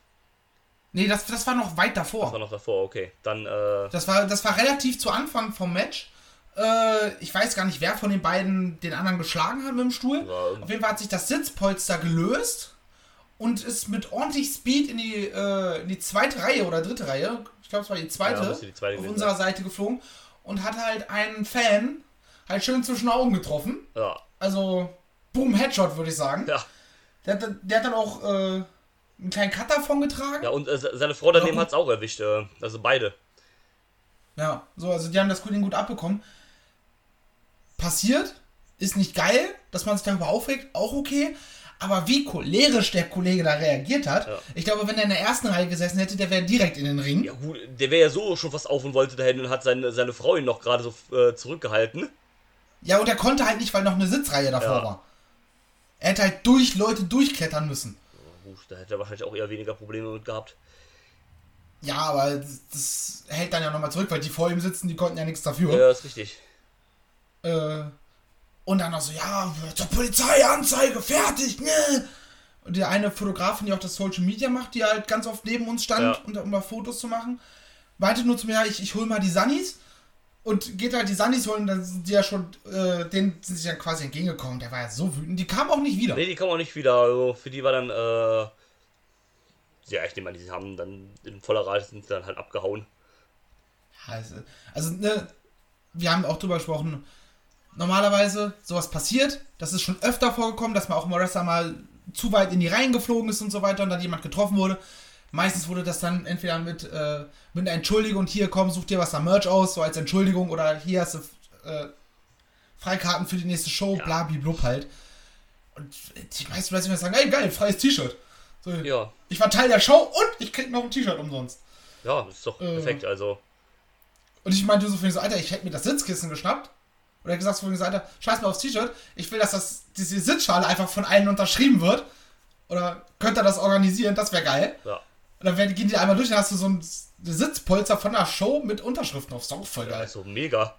Nee, das, das war noch weit davor. Das war noch davor, okay. Dann, äh, Das war, das war relativ zu Anfang vom Match. Äh, ich weiß gar nicht, wer von den beiden den anderen geschlagen hat mit dem Stuhl. Ja. Auf jeden Fall hat sich das Sitzpolster gelöst und ist mit ordentlich Speed in die, äh, in die zweite Reihe oder dritte Reihe, ich glaube es war die zweite, Ja, die zweite auf unserer Seite geflogen und hat halt einen Fan halt schön zwischen den Augen getroffen. ja. Also, boom, Headshot würde ich sagen. Ja. Der, hat dann- der hat dann auch äh, einen kleinen Cut davon getragen. Ja, und äh, se- seine Frau daneben Ja, hat es auch erwischt. Äh, also beide. Ja, so, also die haben das Ding gut abbekommen. Passiert, ist nicht geil, dass man sich darüber aufregt, auch okay. Aber wie cholerisch der Kollege da reagiert hat, Ja. ich glaube, wenn er in der ersten Reihe gesessen hätte, der wäre direkt in den Ring. Ja, gut, der wäre ja so schon fast auf und wollte dahin und hat seine, seine Frau ihn noch gerade so äh, zurückgehalten. Ja, und er konnte halt nicht, weil noch eine Sitzreihe davor Ja. war. Er hätte halt durch Leute durchklettern müssen. Gut, da hätte er wahrscheinlich auch eher weniger Probleme mit gehabt. Ja, aber das, hält dann ja nochmal zurück, weil die vor ihm sitzen, die konnten ja nichts dafür. Ja, ist richtig. Äh, und dann noch so, ja, zur Polizei, Anzeige, fertig, ne? Und der eine Fotografin, die auch das Social Media macht, die halt ganz oft neben uns stand, Ja. und, um mal Fotos zu machen, meinte nur zu mir, ja, ich, ich hol mal die Sunnies. Und geht halt die Sunnies holen, dann sind die ja schon, äh, denen sind sie dann quasi entgegengekommen. Der war ja so wütend. Die kam auch nicht wieder. Nee, die kommen auch nicht wieder. Also für die war dann, äh. Ja, ich nehme an, die haben dann in voller Rate sind sie dann halt abgehauen. Also, also, ne, wir haben auch drüber gesprochen, normalerweise sowas passiert, das ist schon öfter vorgekommen, dass man auch Wrestler mal zu weit in die Reihen geflogen ist und so weiter und dann jemand getroffen wurde. Meistens wurde das dann entweder mit, äh, mit einer Entschuldigung und hier komm, such dir was am Merch aus, so als Entschuldigung oder hier hast du äh, Freikarten für die nächste Show, Ja. bla, blub halt. Und die meisten Wrestler sagen, ey geil, freies T-Shirt. So, Ja, Ich war Teil der Show und ich krieg noch ein T-Shirt umsonst. ja, das ist doch Äh. perfekt. Also, Und ich meinte so für so, Alter, ich hätte mir das Sitzkissen geschnappt. Er hat gesagt so, Alter, scheiß mal aufs T-Shirt. Ich will, dass das, diese Sitzschale einfach von allen unterschrieben wird. Oder könnt ihr das organisieren? Das wäre geil. ja. Und dann gehen die einmal durch, dann hast du so ein Sitzpolster von der Show mit Unterschriften auf. Auch voll geil. Also mega.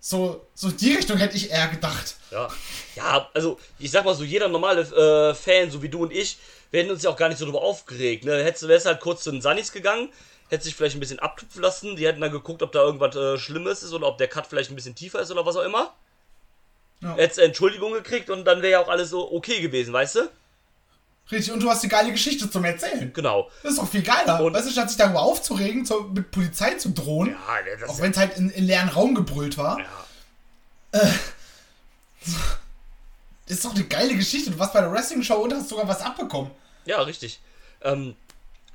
So, so die Richtung hätte ich eher gedacht. Ja. Ja, also ich sag mal so, jeder normale äh, Fan, so wie du und ich, wir hätten uns ja auch gar nicht so drüber aufgeregt. Ne? Hättest du wärst halt kurz zu den Sunnies gegangen, hättest dich vielleicht ein bisschen abtupfen lassen, die hätten dann geguckt, ob da irgendwas äh, Schlimmes ist oder ob der Cut vielleicht ein bisschen tiefer ist oder was auch immer. Ja. Hättest Entschuldigung gekriegt und dann wäre ja auch alles so okay gewesen, weißt du? Richtig, und du hast eine geile Geschichte zum Erzählen. Genau. Das ist doch viel geiler. Und- weißt du, statt sich darüber aufzuregen, zu, mit Polizei zu drohen, Ja, das auch wenn es halt in, in leeren Raum gebrüllt war. Ja. Das ist doch eine geile Geschichte. Du warst bei der Wrestling-Show und hast sogar was abbekommen. Ja, richtig. Ähm,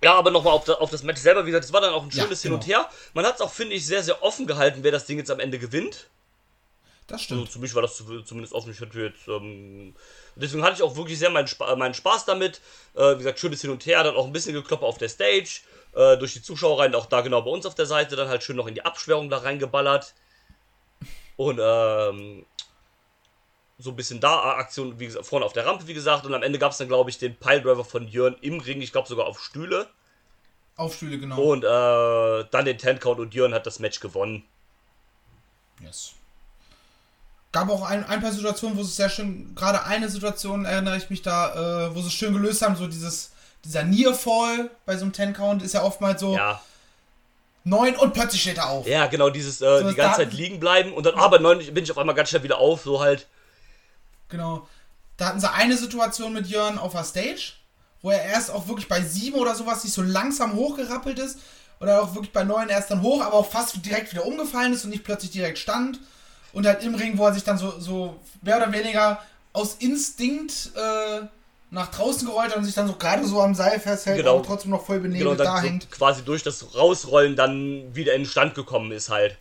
ja, aber nochmal auf, auf das Match selber, wie gesagt, es war dann auch ein Ja, schönes Hin genau. und Her. Man hat es auch, finde ich, sehr, sehr offen gehalten, wer das Ding jetzt am Ende gewinnt. Das Also stimmt. zu mich war das zu- zumindest offen. Ich hatte jetzt, ähm, deswegen hatte ich auch wirklich sehr meinen, Spa meinen Spaß damit. Äh, wie gesagt, schönes Hin und Her, dann auch ein bisschen Gekloppe auf der Stage. Äh, durch die Zuschauer rein, auch da genau bei uns auf der Seite, dann halt schön noch in die Absperrung da reingeballert. Und ähm, so ein bisschen da Aktion, wie gesagt, vorne auf der Rampe, wie gesagt. Und am Ende gab es dann, glaube ich, den Piledriver von Jörn im Ring. Ich glaube sogar auf Stühle. Aufstühle, genau. Und äh, dann den Ten Count und Jörn hat das Match gewonnen. Yes. Gab auch ein, ein paar Situationen, wo es sehr schön, gerade eine Situation erinnere ich mich da, äh, wo sie es schön gelöst haben, so dieses, dieser Nearfall bei so einem Ten Count ist ja oftmals so Ja. neun und plötzlich steht er auf. Ja, genau, dieses äh, So, die ganze Zeit liegen bleiben und dann, aber neun bin ich auf einmal ganz schnell wieder auf, so halt. Genau. Da hatten sie eine Situation mit Jörn auf der Stage, wo er erst auch wirklich bei sieben oder sowas sich so langsam hochgerappelt ist. Oder auch wirklich bei neun erst dann hoch, aber auch fast direkt wieder umgefallen ist und nicht plötzlich direkt stand. Und halt im Ring, wo er sich dann so, so mehr oder weniger aus Instinkt äh, nach draußen gerollt hat und sich dann so gerade so am Seil festhält, Genau. aber trotzdem noch voll Genau, benebelt dann da so hängt. quasi durch das Rausrollen dann wieder in den Stand gekommen ist halt.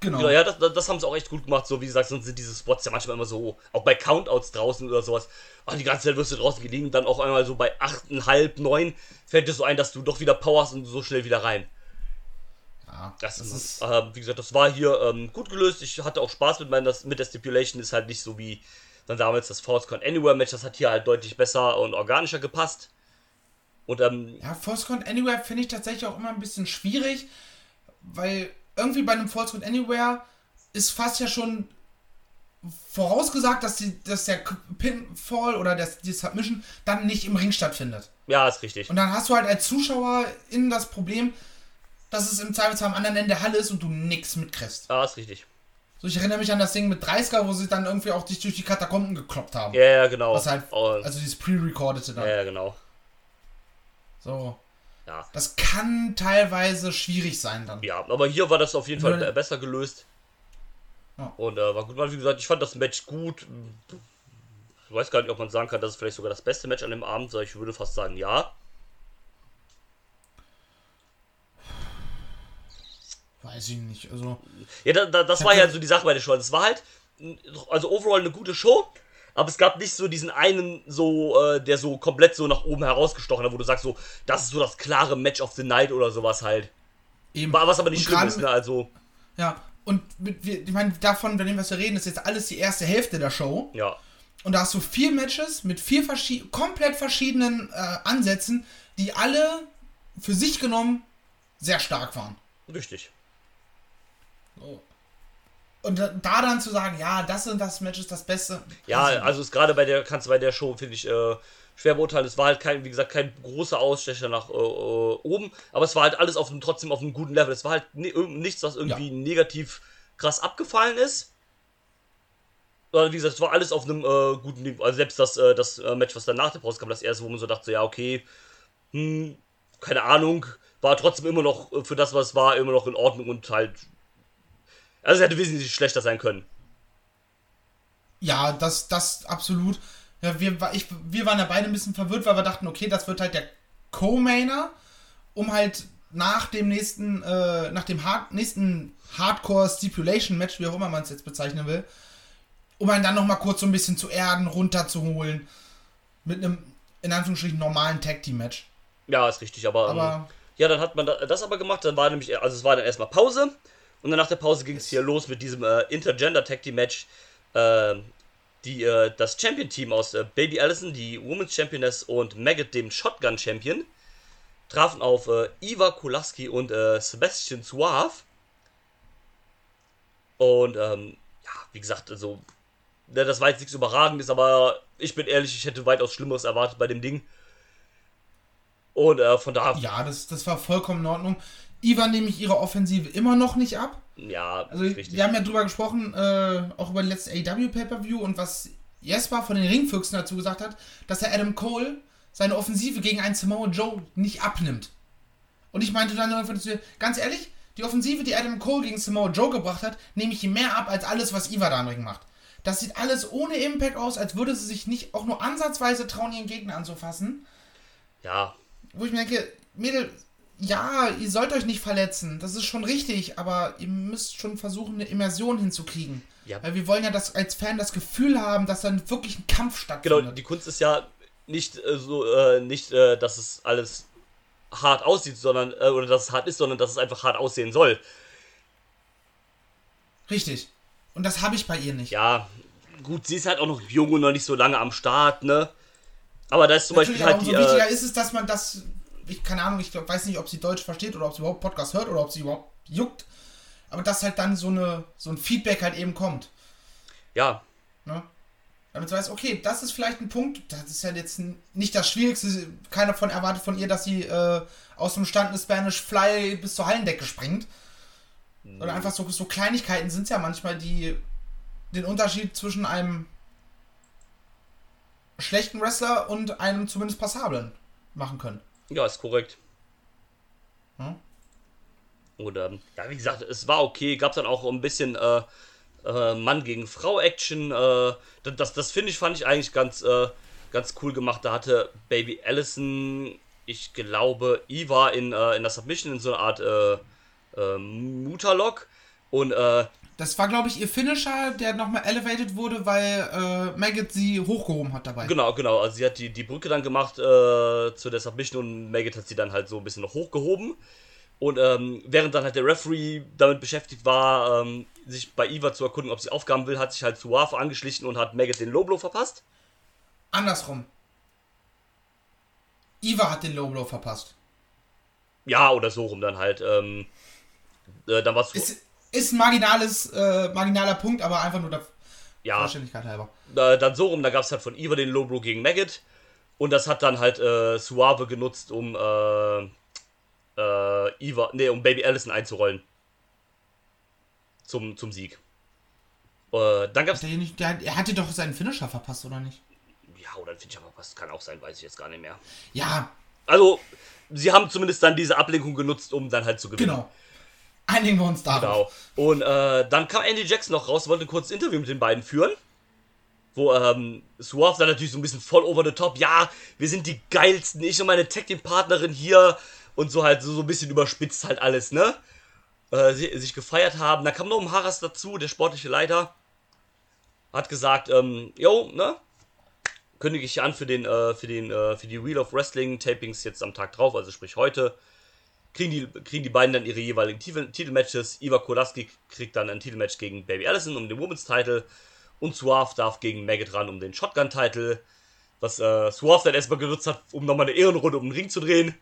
Genau. Genau, ja, das, das, haben sie auch echt gut gemacht. So wie gesagt, sonst sind diese Spots ja manchmal immer so, auch bei Countouts draußen oder sowas. Ah, die ganze Zeit wirst du draußen gelegen, dann auch einmal so bei 8,5, 9 fällt dir so ein, dass du doch wieder Power hast und so schnell wieder rein. Ja, Das, das ist, äh, wie gesagt, das war hier ähm, gut gelöst. Ich hatte auch Spaß mit, meiner, mit der Stipulation. Ist halt nicht so wie dann damals das Force Con Anywhere Match. Das hat hier halt deutlich besser und organischer gepasst. Und ähm, Ja, Force Count Anywhere finde ich tatsächlich auch immer ein bisschen schwierig, weil irgendwie bei einem Force Count Anywhere ist fast ja schon vorausgesagt, dass, die, dass der Pinfall oder das, die Submission dann nicht im Ring stattfindet. ja, ist richtig. Und dann hast du halt als Zuschauer in das Problem, dass es im Zweifelsfall am anderen Ende der Halle ist und du nichts mitkriegst. Ja, ist richtig. So, ich erinnere mich an das Ding mit 30er, wo sie dann irgendwie auch dich durch die Katakomben gekloppt haben. Ja, ja, genau. Was halt, Und- also dieses Pre-Recordete dann. ja, ja, genau. So. Ja. Das kann teilweise schwierig sein dann. Ja, aber hier war das auf jeden Fall Nur- be- besser gelöst. Ja. Und äh, war gut. Wie gesagt, ich fand das Match gut. Ich weiß gar nicht, ob man sagen kann, das ist vielleicht sogar das beste Match an dem Abend. Ich würde fast sagen, ja. Weiß ich nicht. Also, Ja, da, da, das war ja so die Sache bei der Show. Das war halt, also overall eine gute Show, aber es gab nicht so diesen einen, so, äh, der so komplett so nach oben herausgestochen hat, wo du sagst, so, das ist so das klare Match of the Night oder sowas halt. eben. War- Was aber nicht Und schlimm ist, ne? Also, Ja, und mit, wir- ich meine, davon, von dem, was wir reden, ist jetzt alles die erste Hälfte der Show. ja. Und da hast du vier Matches mit vier verschi komplett verschiedenen äh, Ansätzen, die alle für sich genommen sehr stark waren. Richtig. Und da, da dann zu sagen, ja, das und das Match ist das Beste. Ja, also ist gerade bei der, kannst du bei der Show, finde ich, äh, schwer beurteilen. Es war halt kein, wie gesagt, kein großer Ausstecher nach äh, äh, oben, aber es war halt alles auf einem, trotzdem auf einem guten Level. Es war halt irgend- nichts, was irgendwie negativ krass abgefallen ist. Sondern wie gesagt, es war alles auf einem äh, guten Niveau. Also selbst das, äh, das äh, Match, was dann nach der Pause kam, das erste, wo man so dachte, so, ja, okay, hm, keine Ahnung, war trotzdem immer noch, für das, was es war, immer noch in Ordnung und halt. Also es hätte wesentlich schlechter sein können. Ja, das, das absolut. Ja, wir, ich, wir waren ja beide ein bisschen verwirrt, weil wir dachten, okay, das wird halt der Co-Mainer, um halt nach dem nächsten, äh, nach dem Hard nächsten Hardcore Stipulation Match, wie auch immer man es jetzt bezeichnen will, um einen dann nochmal kurz so ein bisschen zu erden, runterzuholen. Mit einem, in Anführungsstrichen, normalen Tag Team Match. Ja, ist richtig, aber, Aber- ähm, ja, dann hat man da- das aber gemacht, dann war nämlich, also es war dann erstmal Pause und dann nach der Pause ging es hier los mit diesem äh, Intergender Tag Team Match. Äh, die, äh, das Champion-Team aus äh, Baby Allison, die Women's Championess und Maggot, dem Shotgun Champion, trafen auf äh, Iva Kulaski und äh, Sebastian Suave. Und, ähm, ja, wie gesagt, also, ne, das war jetzt nichts Überragendes, aber ich bin ehrlich, ich hätte weitaus Schlimmeres erwartet bei dem Ding. Und äh, von da, Ja, das, das war vollkommen in Ordnung. Ivan nehme ich ihre Offensive immer noch nicht ab. ja, Also richtig. wir haben ja drüber gesprochen, äh, auch über den letzten AW Pay-Per-View und was Jesper von den Ringfüchsen dazu gesagt hat, dass er Adam Cole seine Offensive gegen einen Samoa Joe nicht abnimmt. Und ich meinte dann irgendwann zu dir, ganz ehrlich, die Offensive, die Adam Cole gegen Samoa Joe gebracht hat, nehme ich ihm mehr ab als alles, was Iva da am Ring macht. Das sieht alles ohne Impact aus, als würde sie sich nicht auch nur ansatzweise trauen, ihren Gegner anzufassen. ja, Wo ich mir denke, Mädel, ja, ihr sollt euch nicht verletzen, das ist schon richtig, aber ihr müsst schon versuchen, eine Immersion hinzukriegen. Ja. Weil wir wollen ja das, als Fan das Gefühl haben, dass dann wirklich ein Kampf genau, stattfindet. die Kunst ist ja nicht äh, so, äh, nicht, äh, dass es alles hart aussieht, sondern, äh, oder dass es hart ist, sondern dass es einfach hart aussehen soll. Richtig. Und das habe ich bei ihr nicht. Ja, gut, sie ist halt auch noch jung und noch nicht so lange am Start, ne? Aber da ist zum Natürlich, Beispiel halt umso die, wichtiger äh, ist es, dass man das ich keine Ahnung, ich weiß nicht, ob sie Deutsch versteht oder ob sie überhaupt Podcast hört oder ob sie überhaupt juckt. Aber dass halt dann so, eine, so ein Feedback halt eben kommt. Ja, Ne? Damit du weißt, okay, das ist vielleicht ein Punkt, das ist ja jetzt n- nicht das Schwierigste. Keiner von erwartet von ihr, dass sie äh, aus dem Stand des Spanish Fly bis zur Hallendecke springt. Oder einfach so, so Kleinigkeiten sind es ja manchmal, die den Unterschied zwischen einem schlechten Wrestler und einem zumindest passablen machen können. Ja, ist korrekt. Hm? Ähm, ja, wie gesagt, es war okay. Gab dann auch ein bisschen äh, äh, Mann gegen Frau Action. Äh, das, das, das finde ich, fand ich eigentlich ganz, äh, ganz cool gemacht. Da hatte Baby Allison, ich glaube, Eva in, äh, in der Submission in so einer Art äh, äh, Mutterlock. Und äh, Das war, glaube ich, ihr Finisher, der nochmal elevated wurde, weil äh, Maggot sie hochgehoben hat dabei. Genau, genau. Also sie hat die, die Brücke dann gemacht äh, zu der Submission und Maggot hat sie dann halt so ein bisschen noch hochgehoben. Und ähm, während dann halt der Referee damit beschäftigt war, ähm, sich bei Eva zu erkunden, ob sie Aufgaben will, hat sich halt Suave angeschlichen und hat Maggot den Low Blow verpasst. Andersrum. Eva hat den Low Blow verpasst. Ja, oder so rum dann halt. Ähm, äh, dann war es Ist, ein marginales, äh, marginaler Punkt, aber einfach nur der ja, Vollständigkeit halber. äh, dann so rum, da gab es halt von Eva den Low Blow gegen Maggot. Und das hat dann halt äh, Suave genutzt, um äh, äh, Eva, nee, um Baby Allison einzurollen. Zum, zum Sieg. Äh, dann gab's. Der, nicht- der, er hatte doch seinen Finisher verpasst, oder nicht? Ja, oder ich aber was kann auch sein, weiß ich jetzt gar nicht mehr. Ja, Also, sie haben zumindest dann diese Ablenkung genutzt, um dann halt zu gewinnen. genau. Einigen wir uns darauf. Genau. Und äh, dann kam Andy Jackson noch raus, wollte ein kurzes Interview mit den beiden führen. Wo ähm, Suave dann natürlich so ein bisschen voll over the top, ja, wir sind die geilsten, ich und meine Tag Team Partnerin hier und so halt so, so ein bisschen überspitzt halt alles, ne? Äh, sich gefeiert haben. Da kam noch ein Harras dazu, der sportliche Leiter. Hat gesagt, ähm, yo, ne? Kündige ich an für den, äh, für den, äh, für die Wheel of Wrestling Tapings jetzt am Tag drauf, also sprich heute kriegen die, kriegen die beiden dann ihre jeweiligen Titel- Titelmatches. Iva Kolaski kriegt dann ein Titelmatch gegen Baby Allison um den Women's Title. Und Suave darf gegen Maggot ran um den Shotgun-Title. Was äh, Suave dann erstmal genutzt hat, um nochmal eine Ehrenrunde um den Ring zu drehen.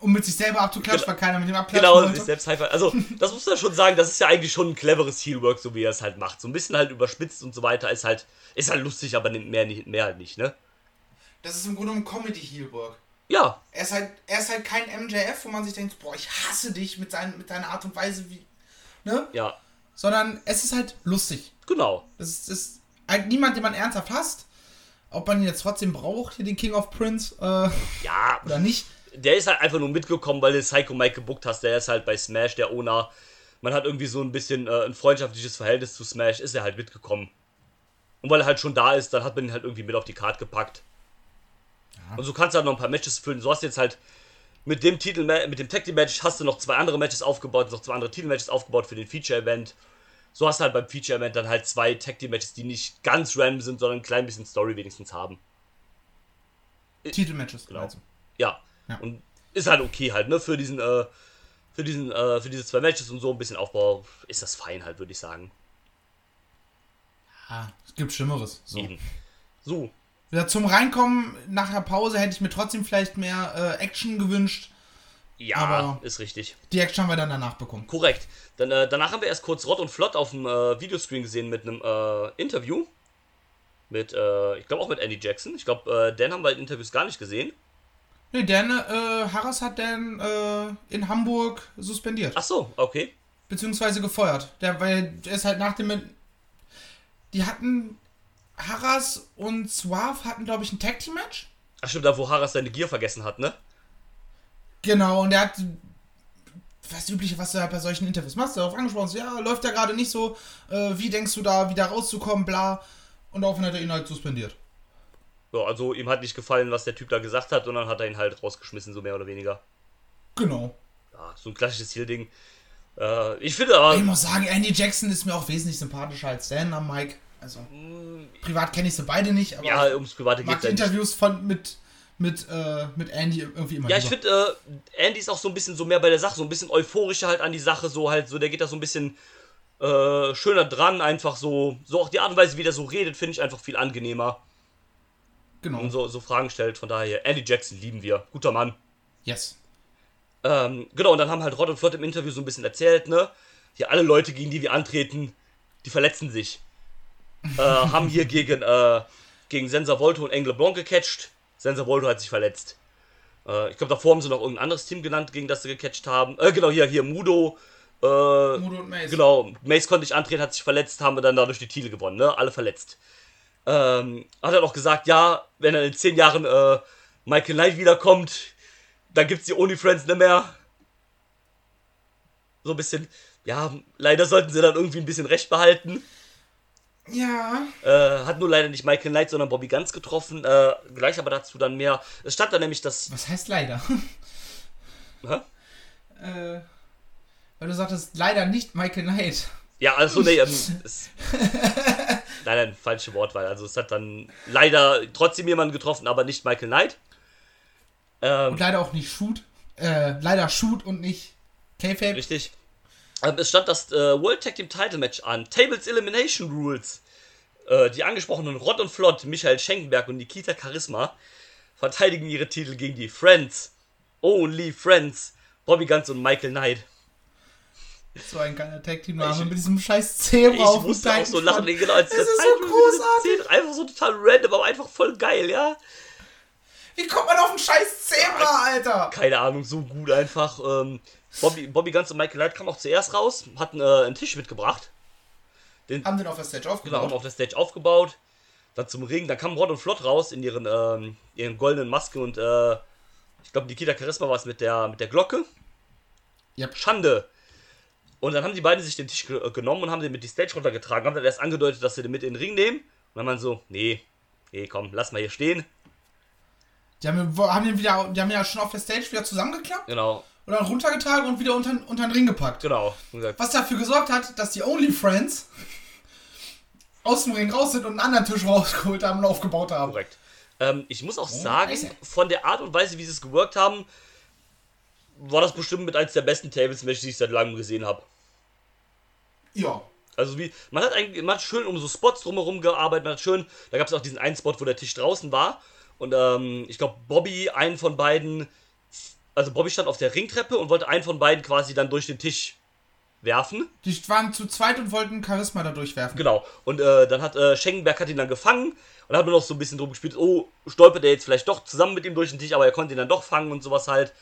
Um mit sich selber abzuklatschen, weil keiner mit ihm abklatschen Genau, sich selbst High. Also, das muss man schon sagen, das ist ja eigentlich schon ein cleveres Heelwork, so wie er es halt macht. So ein bisschen halt überspitzt und so weiter. Ist halt, ist halt lustig, aber mehr, nicht, mehr halt nicht, ne? Das ist im Grunde genommen Comedy-Heelwork. Ja, Er ist halt, er ist halt kein MJF, wo man sich denkt, boah, ich hasse dich mit, seinen, mit deiner Art und Weise, wie. Ne? ja, Sondern es ist halt lustig. genau. Das ist, das ist halt niemand, den man ernsthaft hasst. Ob man ihn jetzt trotzdem braucht, hier den King of Prince, äh, Ja, oder nicht. der ist halt einfach nur mitgekommen, weil du Psycho Mike gebuckt hast. Der ist halt bei Smash der Owner. Man hat irgendwie so ein bisschen äh, ein freundschaftliches Verhältnis zu Smash, ist er halt mitgekommen. Und weil er halt schon da ist, dann hat man ihn halt irgendwie mit auf die Karte gepackt. Und so kannst du halt noch ein paar Matches füllen. So hast du jetzt halt mit dem Titel, mit dem Tag Team Match hast du noch zwei andere Matches aufgebaut, noch zwei andere Titelmatches aufgebaut für den Feature Event. So hast du halt beim Feature Event dann halt zwei Tag Team Matches, die nicht ganz random sind, sondern ein klein bisschen Story wenigstens haben. Titelmatches, Genau. also. Ja. Ja. Und ist halt okay halt, ne? Für diesen, äh, für diesen, äh, für diese zwei Matches und so ein bisschen Aufbau ist das fein halt, würde ich sagen. Ah, es gibt Schlimmeres. So. Eben. So. Zum Reinkommen nach der Pause hätte ich mir trotzdem vielleicht mehr äh, Action gewünscht. Ja, Aber- ist richtig. Die Action haben wir dann danach bekommen. Korrekt. Dann, äh, danach haben wir erst kurz Rott und Flott auf dem äh, Videoscreen gesehen mit einem äh, Interview. Mit, äh, ich glaube auch mit Andy Jackson. Ich glaube, äh, Dan haben wir in Interviews gar nicht gesehen. Nee, Dan äh, Harris hat Dan in Hamburg suspendiert. Ach so, okay. Beziehungsweise gefeuert. Der, weil der ist halt nach dem. Die hatten. Harras und Suave hatten, glaube ich, ein Tag Team Match. Ach stimmt, da wo Harras seine Gier vergessen hat, ne? Genau, und der hat. Das Übliche, was du halt bei solchen Interviews machst, darauf angesprochen, so, ja, läuft ja gerade nicht so. Äh, wie denkst du da, wieder rauszukommen, bla. Und daraufhin hat er ihn halt suspendiert. Ja, also ihm hat nicht gefallen, was der Typ da gesagt hat, und dann hat er ihn halt rausgeschmissen, so mehr oder weniger. Genau. Ja, so ein klassisches Ziel-Ding. Äh, ich finde aber. Ich muss sagen, Andy Jackson ist mir auch wesentlich sympathischer als Dan am Mike. Also, privat kenne ich sie beide nicht, aber Ja, ums Private mag geht's die ja nicht. Interviews von, mit, mit, äh, mit Andy irgendwie immer Ja, ich finde, äh, Andy ist auch so ein bisschen so mehr bei der Sache, so ein bisschen euphorischer halt an die Sache, so halt, so der geht da so ein bisschen äh, schöner dran, einfach so, so auch die Art und Weise, wie der so redet, finde ich einfach viel angenehmer Genau. und so, so Fragen stellt. Von daher, Andy Jackson lieben wir. Guter Mann. Yes. Ähm, genau, und dann haben halt Rod und Flott im Interview so ein bisschen erzählt, ne? Hier alle Leute, gegen die wir antreten, die verletzen sich. Äh, haben hier gegen, äh, gegen Sensa Volto und Engel Blanc gecatcht. Sensa Volto hat sich verletzt. Äh, ich glaube, davor haben sie noch irgendein anderes Team genannt, gegen das sie gecatcht haben. Äh, genau, hier, hier, Mudo. Äh, Mudo und Mace. Genau, Mace konnte nicht antreten, hat sich verletzt, haben wir dann dadurch die Titel gewonnen, ne? Alle verletzt. Ähm, hat er noch gesagt, ja, wenn er in zehn Jahren äh, Michael Knight wiederkommt, dann gibt's die OnlyFriends nicht mehr. So ein bisschen, ja, leider sollten sie dann irgendwie ein bisschen recht behalten. Ja. Äh, hat nur leider nicht Michael Knight, sondern Bobby Ganz getroffen. Äh, gleich aber dazu dann mehr. Es stand da nämlich, dass. Was heißt leider? Hä? äh, weil du sagtest, leider nicht Michael Knight. Ja, also nee, ähm, es, leider ein falsche Wortwahl. Also es hat dann leider trotzdem jemanden getroffen, aber nicht Michael Knight. Ähm, Und leider auch nicht Shoot. Äh, leider Shoot und nicht K-Fape. Richtig. Ähm, es stand das äh, World Tag Team Title Match an. Tables Elimination Rules. Äh, die angesprochenen Rott und Flott, Michael Schenkenberg und Nikita Charisma verteidigen ihre Titel gegen die Friends. Only Friends. Bobby Guns und Michael Knight. So ein geiler Tag-Team-Name Ich- mit diesem scheiß Zebra Ich auf dem musste auch so lachen, genau, als Das ist so großartig. Einfach so total random, aber einfach voll geil, ja? Wie kommt man auf einen scheiß Zebra, Alter? Keine Ahnung, so gut einfach. Ähm, Bobby, Bobby Guns und Michael Knight kamen auch zuerst raus, hatten äh, einen Tisch mitgebracht. Haben den auf der Stage Genau, aufgebaut. haben auf der Stage aufgebaut. Dann zum Ring, dann kam Rod und Flott raus in ihren, ähm, ihren goldenen Masken und äh, ich glaube, Nikita Charisma war es mit der, mit der Glocke. Yep. Schande. Und dann haben die beiden sich den Tisch ge genommen und haben den mit die Stage runtergetragen. Haben dann erst angedeutet, dass sie den mit in den Ring nehmen. Und dann man so, nee, nee, komm, lass mal hier stehen. Die haben, haben den wieder, die haben ja schon auf der Stage wieder zusammengeklappt Genau, und dann runtergetragen und wieder unter, unter den Ring gepackt. genau. Gesagt, Was dafür gesorgt hat, dass die Only Friends aus dem Ring raus sind und einen anderen Tisch rausgeholt haben und aufgebaut haben. Korrekt. Ähm, ich muss auch sagen, Scheiße. von der Art und Weise, wie sie es geworkt haben, war das bestimmt mit eins der besten Tables-Matches, die ich seit langem gesehen habe. Ja. Also wie, man hat eigentlich, man hat schön um so Spots drumherum gearbeitet, man hat schön, da gab es auch diesen einen Spot, wo der Tisch draußen war. Und ähm, ich glaube, Bobby, einen von beiden, also Bobby stand auf der Ringtreppe und wollte einen von beiden quasi dann durch den Tisch werfen. Die waren zu zweit und wollten Charisma da durchwerfen. Genau. Und äh, dann hat äh, Schenkenberg hat ihn dann gefangen und hat nur noch so ein bisschen drum gespielt, oh, stolpert er jetzt vielleicht doch zusammen mit ihm durch den Tisch, aber er konnte ihn dann doch fangen und sowas halt.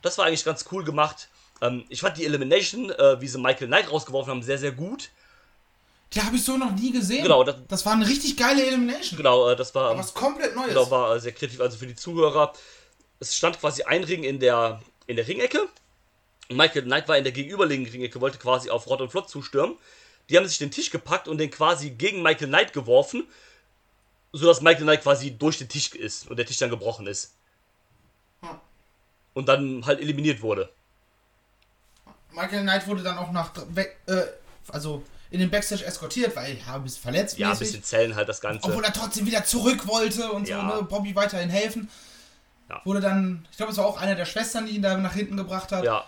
Das war eigentlich ganz cool gemacht. Ähm, ich fand die Elimination, äh, wie sie Michael Knight rausgeworfen haben, sehr, sehr gut. Die habe ich so noch nie gesehen. Genau, das- Das, war eine richtig geile Elimination. Genau, äh, das war. Was komplett Neues. Genau, war äh, sehr kreativ, also für die Zuhörer. Es stand quasi ein Ring in der, in der Ringecke. Michael Knight war in der gegenüberliegenden Ringecke, wollte quasi auf Rott und Flott zustürmen. Die haben sich den Tisch gepackt und den quasi gegen Michael Knight geworfen, sodass Michael Knight quasi durch den Tisch ist und der Tisch dann gebrochen ist. Und dann halt eliminiert wurde. Michael Knight wurde dann auch nach weg, äh, also in den Backstage eskortiert, weil ja, ein bisschen verletzt Ja, ein bisschen zählen halt das Ganze. Obwohl er trotzdem wieder zurück wollte und Ja. so, ne, Bobby weiterhin helfen. Ja. Wurde dann, ich glaube, es war auch einer der Schwestern, die ihn da nach hinten gebracht hat. Ja,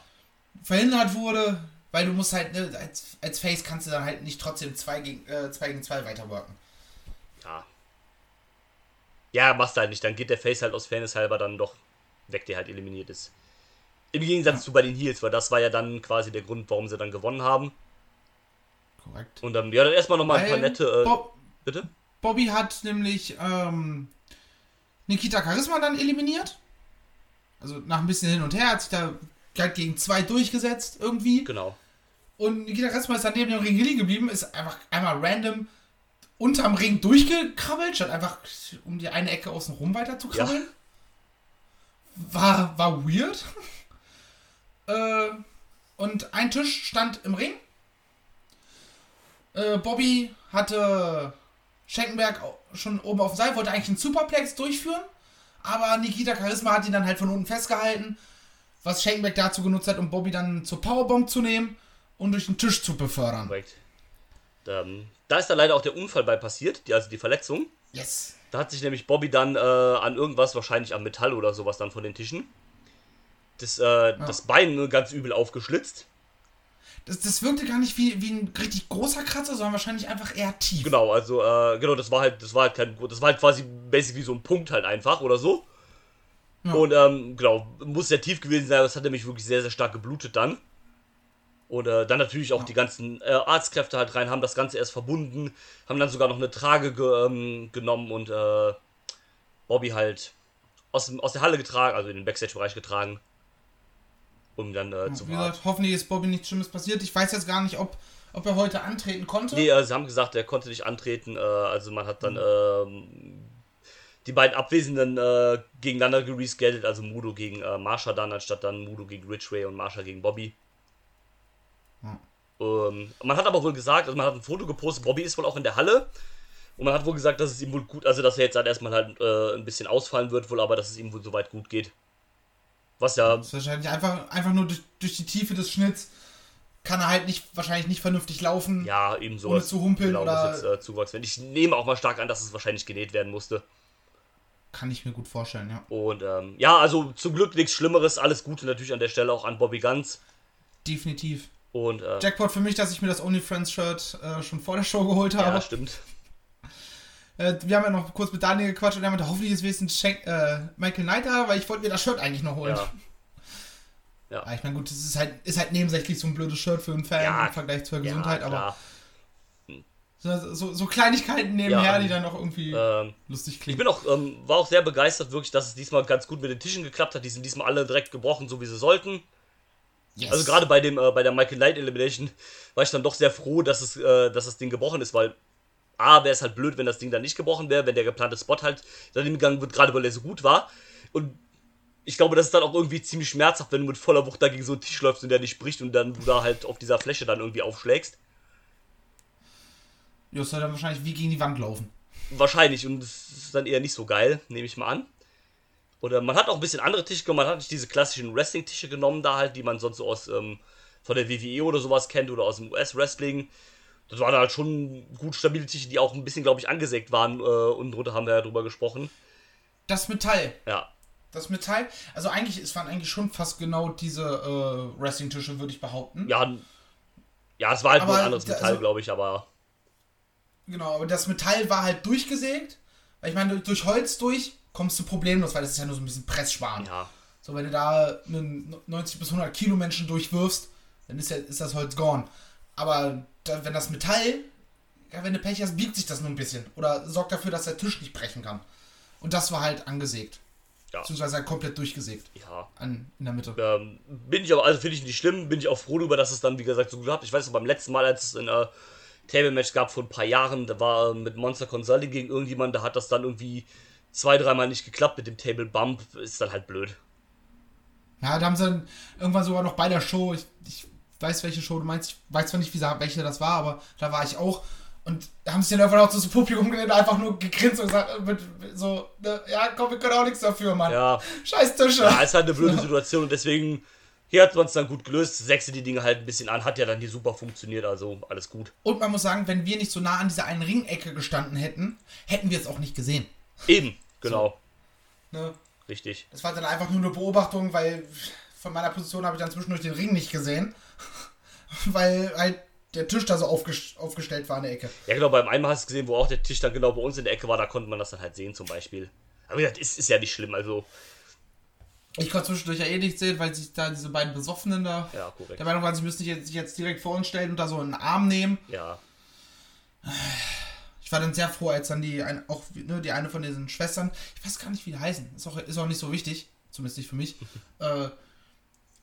Verhindert wurde, weil du musst halt, ne, als, als Face kannst du dann halt nicht trotzdem 2 gegen 2 äh, zwei gegen zwei weiterworken. ja. Ja, machst du halt nicht. Dann geht der Face halt aus Fairness halber dann doch weg, der halt eliminiert ist. Im Gegensatz zu bei den Heels, weil das war ja dann quasi der Grund, warum sie dann gewonnen haben. Korrekt. Und dann, ja, dann erstmal nochmal ein paar nette. Äh, Bob, bitte? Bobby hat nämlich ähm, Nikita Charisma dann eliminiert. Also nach ein bisschen hin und her hat sich da gleich gegen zwei durchgesetzt irgendwie. Genau. Und Nikita Charisma ist dann neben dem Ring liegen geblieben, ist einfach einmal random unterm Ring durchgekrabbelt, statt einfach um die eine Ecke außen rum weiter zu krabbeln. War, war weird. äh, und ein Tisch stand im Ring. Äh, Bobby hatte Schenkenberg schon oben auf dem Seil, wollte eigentlich einen Superplex durchführen, aber Nikita Charisma hat ihn dann halt von unten festgehalten, was Schenkenberg dazu genutzt hat, um Bobby dann zur Powerbomb zu nehmen und durch den Tisch zu befördern. Korrekt. Ähm, da ist dann leider auch der Unfall bei passiert, die, also die Verletzung. Yes. Da hat sich nämlich Bobby dann äh, an irgendwas, wahrscheinlich am Metall oder sowas dann von den Tischen, das, äh, das Bein ganz übel aufgeschlitzt. Das, das wirkte gar nicht wie, wie ein richtig großer Kratzer, sondern wahrscheinlich einfach eher tief. Genau, also, äh, genau, das war halt, das war halt kein, das war halt quasi basic wie so ein Punkt halt einfach oder so. Und ähm, genau, muss sehr tief gewesen sein, aber es hat nämlich wirklich sehr, sehr stark geblutet dann. Und äh, dann natürlich auch die ganzen äh, Arztkräfte halt rein, haben das Ganze erst verbunden, haben dann sogar noch eine Trage ge ähm, genommen und äh, Bobby halt aus, dem, aus der Halle getragen, also in den Backstage-Bereich getragen, um dann äh, zu warten. gesagt, hoffentlich ist Bobby nichts Schlimmes passiert. Ich weiß jetzt gar nicht, ob, ob er heute antreten konnte. Nee, äh, sie haben gesagt, er konnte nicht antreten. Äh, also man hat dann ähm, die beiden Abwesenden äh, gegeneinander gereschedet, also Mudo gegen äh, Marsha dann, anstatt dann Mudo gegen Ridgway und Marsha gegen Bobby. Ähm, man hat aber wohl gesagt, also man hat ein Foto gepostet, Bobby ist wohl auch in der Halle. Und man hat wohl gesagt, dass es ihm wohl gut, also dass er jetzt halt erstmal halt äh, ein bisschen ausfallen wird, wohl, aber dass es ihm wohl soweit gut geht. Was ja, Das ist wahrscheinlich einfach, einfach nur durch, durch die Tiefe des Schnitts kann er halt nicht, wahrscheinlich nicht vernünftig laufen. ja, eben so. Ohne zu humpeln oder- Jetzt, äh, Zuwachs. Ich nehme auch mal stark an, dass es wahrscheinlich genäht werden musste. Kann ich mir gut vorstellen, ja. Und ähm, ja, also zum Glück nichts Schlimmeres. Alles Gute natürlich an der Stelle auch an Bobby Ganz. Definitiv. Und äh, Jackpot für mich, dass ich mir das OnlyFriends-Shirt äh, schon vor der Show geholt habe. ja, stimmt. Äh, wir haben ja noch kurz mit Daniel gequatscht und er meinte, hoffentlich ist wenigstens Schenk, äh, Michael Knight da, weil ich wollte mir das Shirt eigentlich noch holen. Ja. Ja, ich meine, gut, das ist halt, ist halt nebensächlich so ein blödes Shirt für einen Fan Ja, im Vergleich zur Ja, Gesundheit, aber klar. so, so, so Kleinigkeiten nebenher, Ja, die dann noch irgendwie Ähm, lustig ich klingen. bin auch, ähm, war auch sehr begeistert, wirklich, dass es diesmal ganz gut mit den Tischen geklappt hat. Die sind diesmal alle direkt gebrochen, so wie sie sollten. Yes. Also gerade bei dem, äh, bei der Michael Knight Elimination war ich dann doch sehr froh, dass es, äh, dass das Ding gebrochen ist, weil A, wäre es halt blöd, wenn das Ding dann nicht gebrochen wäre, wenn der geplante Spot halt daneben gegangen wird, gerade weil er so gut war. Und ich glaube, das ist dann auch irgendwie ziemlich schmerzhaft, wenn du mit voller Wucht da gegen so einen Tisch läufst und der nicht bricht und dann du da halt auf dieser Fläche dann irgendwie aufschlägst. Ja, das soll dann wahrscheinlich wie gegen die Wand laufen. Wahrscheinlich und es ist dann eher nicht so geil, nehme ich mal an. Oder man hat auch ein bisschen andere Tische genommen, man hat nicht diese klassischen Wrestling-Tische genommen da halt, die man sonst so aus ähm, von der WWE oder sowas kennt oder aus dem US-Wrestling. Das waren halt schon gut stabile Tische, die auch ein bisschen, glaube ich, angesägt waren. Äh, unten drunter haben wir ja drüber gesprochen. Das Metall. Ja, Das Metall, also eigentlich, es waren eigentlich schon fast genau diese äh, Wrestling-Tische, würde ich behaupten. ja, ja, es war halt nur Aber ein anderes Metall, also- glaube ich, aber Genau, aber das Metall war halt durchgesägt. Weil ich meine, durch Holz durch kommst du problemlos, weil das ist ja nur so ein bisschen Presssparen. ja, So, wenn du da einen 90 bis 100 Kilo Menschen durchwirfst, dann ist, ja, ist das Holz gone. Aber da, wenn das Metall, ja, wenn du Pech hast, biegt sich das nur ein bisschen. Oder sorgt dafür, dass der Tisch nicht brechen kann. Und das war halt angesägt. ja, Beziehungsweise halt komplett durchgesägt. ja. An, in der Mitte. Ähm, bin ich aber, also finde ich nicht schlimm, bin ich auch froh darüber, dass es dann, wie gesagt, so gehabt. Ich weiß noch, beim letzten Mal, als es ein äh, Table-Match gab vor ein paar Jahren, da war äh, mit Monster Consulting gegen irgendjemand, da hat das dann irgendwie zwei, dreimal nicht geklappt mit dem Table Bump, ist dann halt blöd. Ja, da haben sie dann irgendwann sogar noch bei der Show, ich, ich weiß, welche Show du meinst, ich weiß zwar nicht, wie, welche das war, aber da war ich auch. Und da haben sie dann irgendwann auch so Publikum geredet, einfach nur gegrinst und gesagt, mit, so, ne, ja, komm, wir können auch nichts dafür, Mann. Ja, Scheiß Tische. ja ist halt eine blöde Situation und deswegen, hier hat man es dann gut gelöst, sechste die Dinge halt ein bisschen an, hat ja dann hier super funktioniert, also alles gut. Und man muss sagen, wenn wir nicht so nah an dieser einen Ringecke gestanden hätten, hätten wir es auch nicht gesehen. Eben, genau, Ne? richtig. Das war dann einfach nur eine Beobachtung, weil von meiner Position habe ich dann zwischendurch den Ring nicht gesehen. weil halt der Tisch da so aufges aufgestellt war in der Ecke. Ja, genau, beim einmal hast du gesehen, wo auch der Tisch dann genau bei uns in der Ecke war, da konnte man das dann halt sehen zum Beispiel. Aber wie gesagt, ist, ist ja nicht schlimm, also, Ich konnte zwischendurch ja eh nicht sehen, weil sich da diese beiden Besoffenen da ja, korrekt. der Meinung waren, sie müssten sich jetzt, sich jetzt direkt vor uns stellen und da so einen Arm nehmen. Ja, Ich war dann sehr froh, als dann die, ein, auch ne, die eine von diesen Schwestern, ich weiß gar nicht, wie die heißen, ist auch, ist auch nicht so wichtig, zumindest nicht für mich, äh,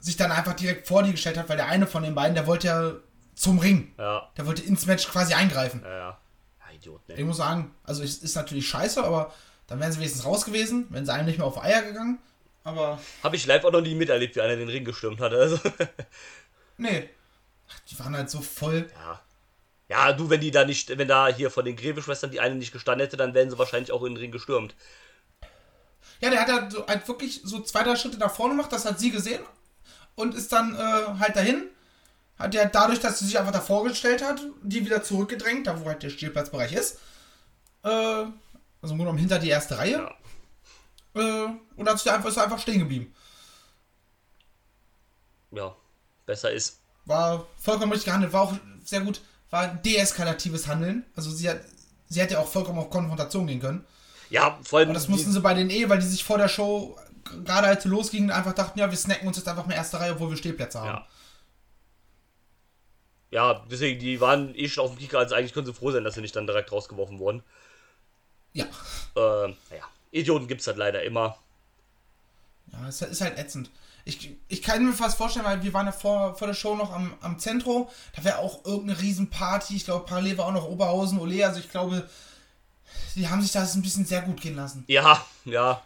sich dann einfach direkt vor die gestellt hat, weil der eine von den beiden, der wollte ja zum Ring. ja, Der wollte ins Match quasi eingreifen. ja, ja. Ja, Idiot, ne? Ich muss sagen, also es ist natürlich scheiße, aber dann wären sie wenigstens raus gewesen, wenn sie einem nicht mehr auf Eier gegangen. Aber Habe ich live auch noch nie miterlebt, wie einer den Ring gestürmt hat. Also, nee. Ach, die waren halt so voll. ja. Ja, du, wenn die da nicht, wenn da hier von den Greve-Schwestern die eine nicht gestanden hätte, dann wären sie wahrscheinlich auch in den Ring gestürmt. Ja, der hat halt, so, halt wirklich so zwei, drei Schritte nach vorne gemacht, das hat sie gesehen und ist dann äh, halt dahin. Hat der dadurch, dass sie sich einfach davor gestellt hat, die wieder zurückgedrängt, da wo halt der Spielplatzbereich ist. Äh, also im Grunde genommen hinter die erste Reihe. Äh, und hat sich da einfach, ist einfach stehen geblieben. Ja, besser ist. War vollkommen richtig gehandelt, war auch sehr gut, war ein deeskalatives Handeln. Also sie hat, sie hätte auch vollkommen auf Konfrontation gehen können. Ja, vor allem. Und das mussten sie bei den eh, weil die sich vor der Show gerade als sie losgingen, einfach dachten, ja, wir snacken uns jetzt einfach mal erste Reihe, obwohl wir Stehplätze haben. Ja. Ja, deswegen, die waren eh schon auf dem Kicker, also eigentlich können sie froh sein, dass sie nicht dann direkt rausgeworfen wurden. Ja. Äh, naja, Idioten gibt's halt leider immer. Ja, es ist halt ätzend. Ich, ich kann mir fast vorstellen, weil wir waren ja vor, vor der Show noch am, am Zentro, da wäre auch irgendeine Riesenparty. Ich glaube, parallel war auch noch Oberhausen, Ole. Also ich glaube, die haben sich das ein bisschen sehr gut gehen lassen. Ja, ja.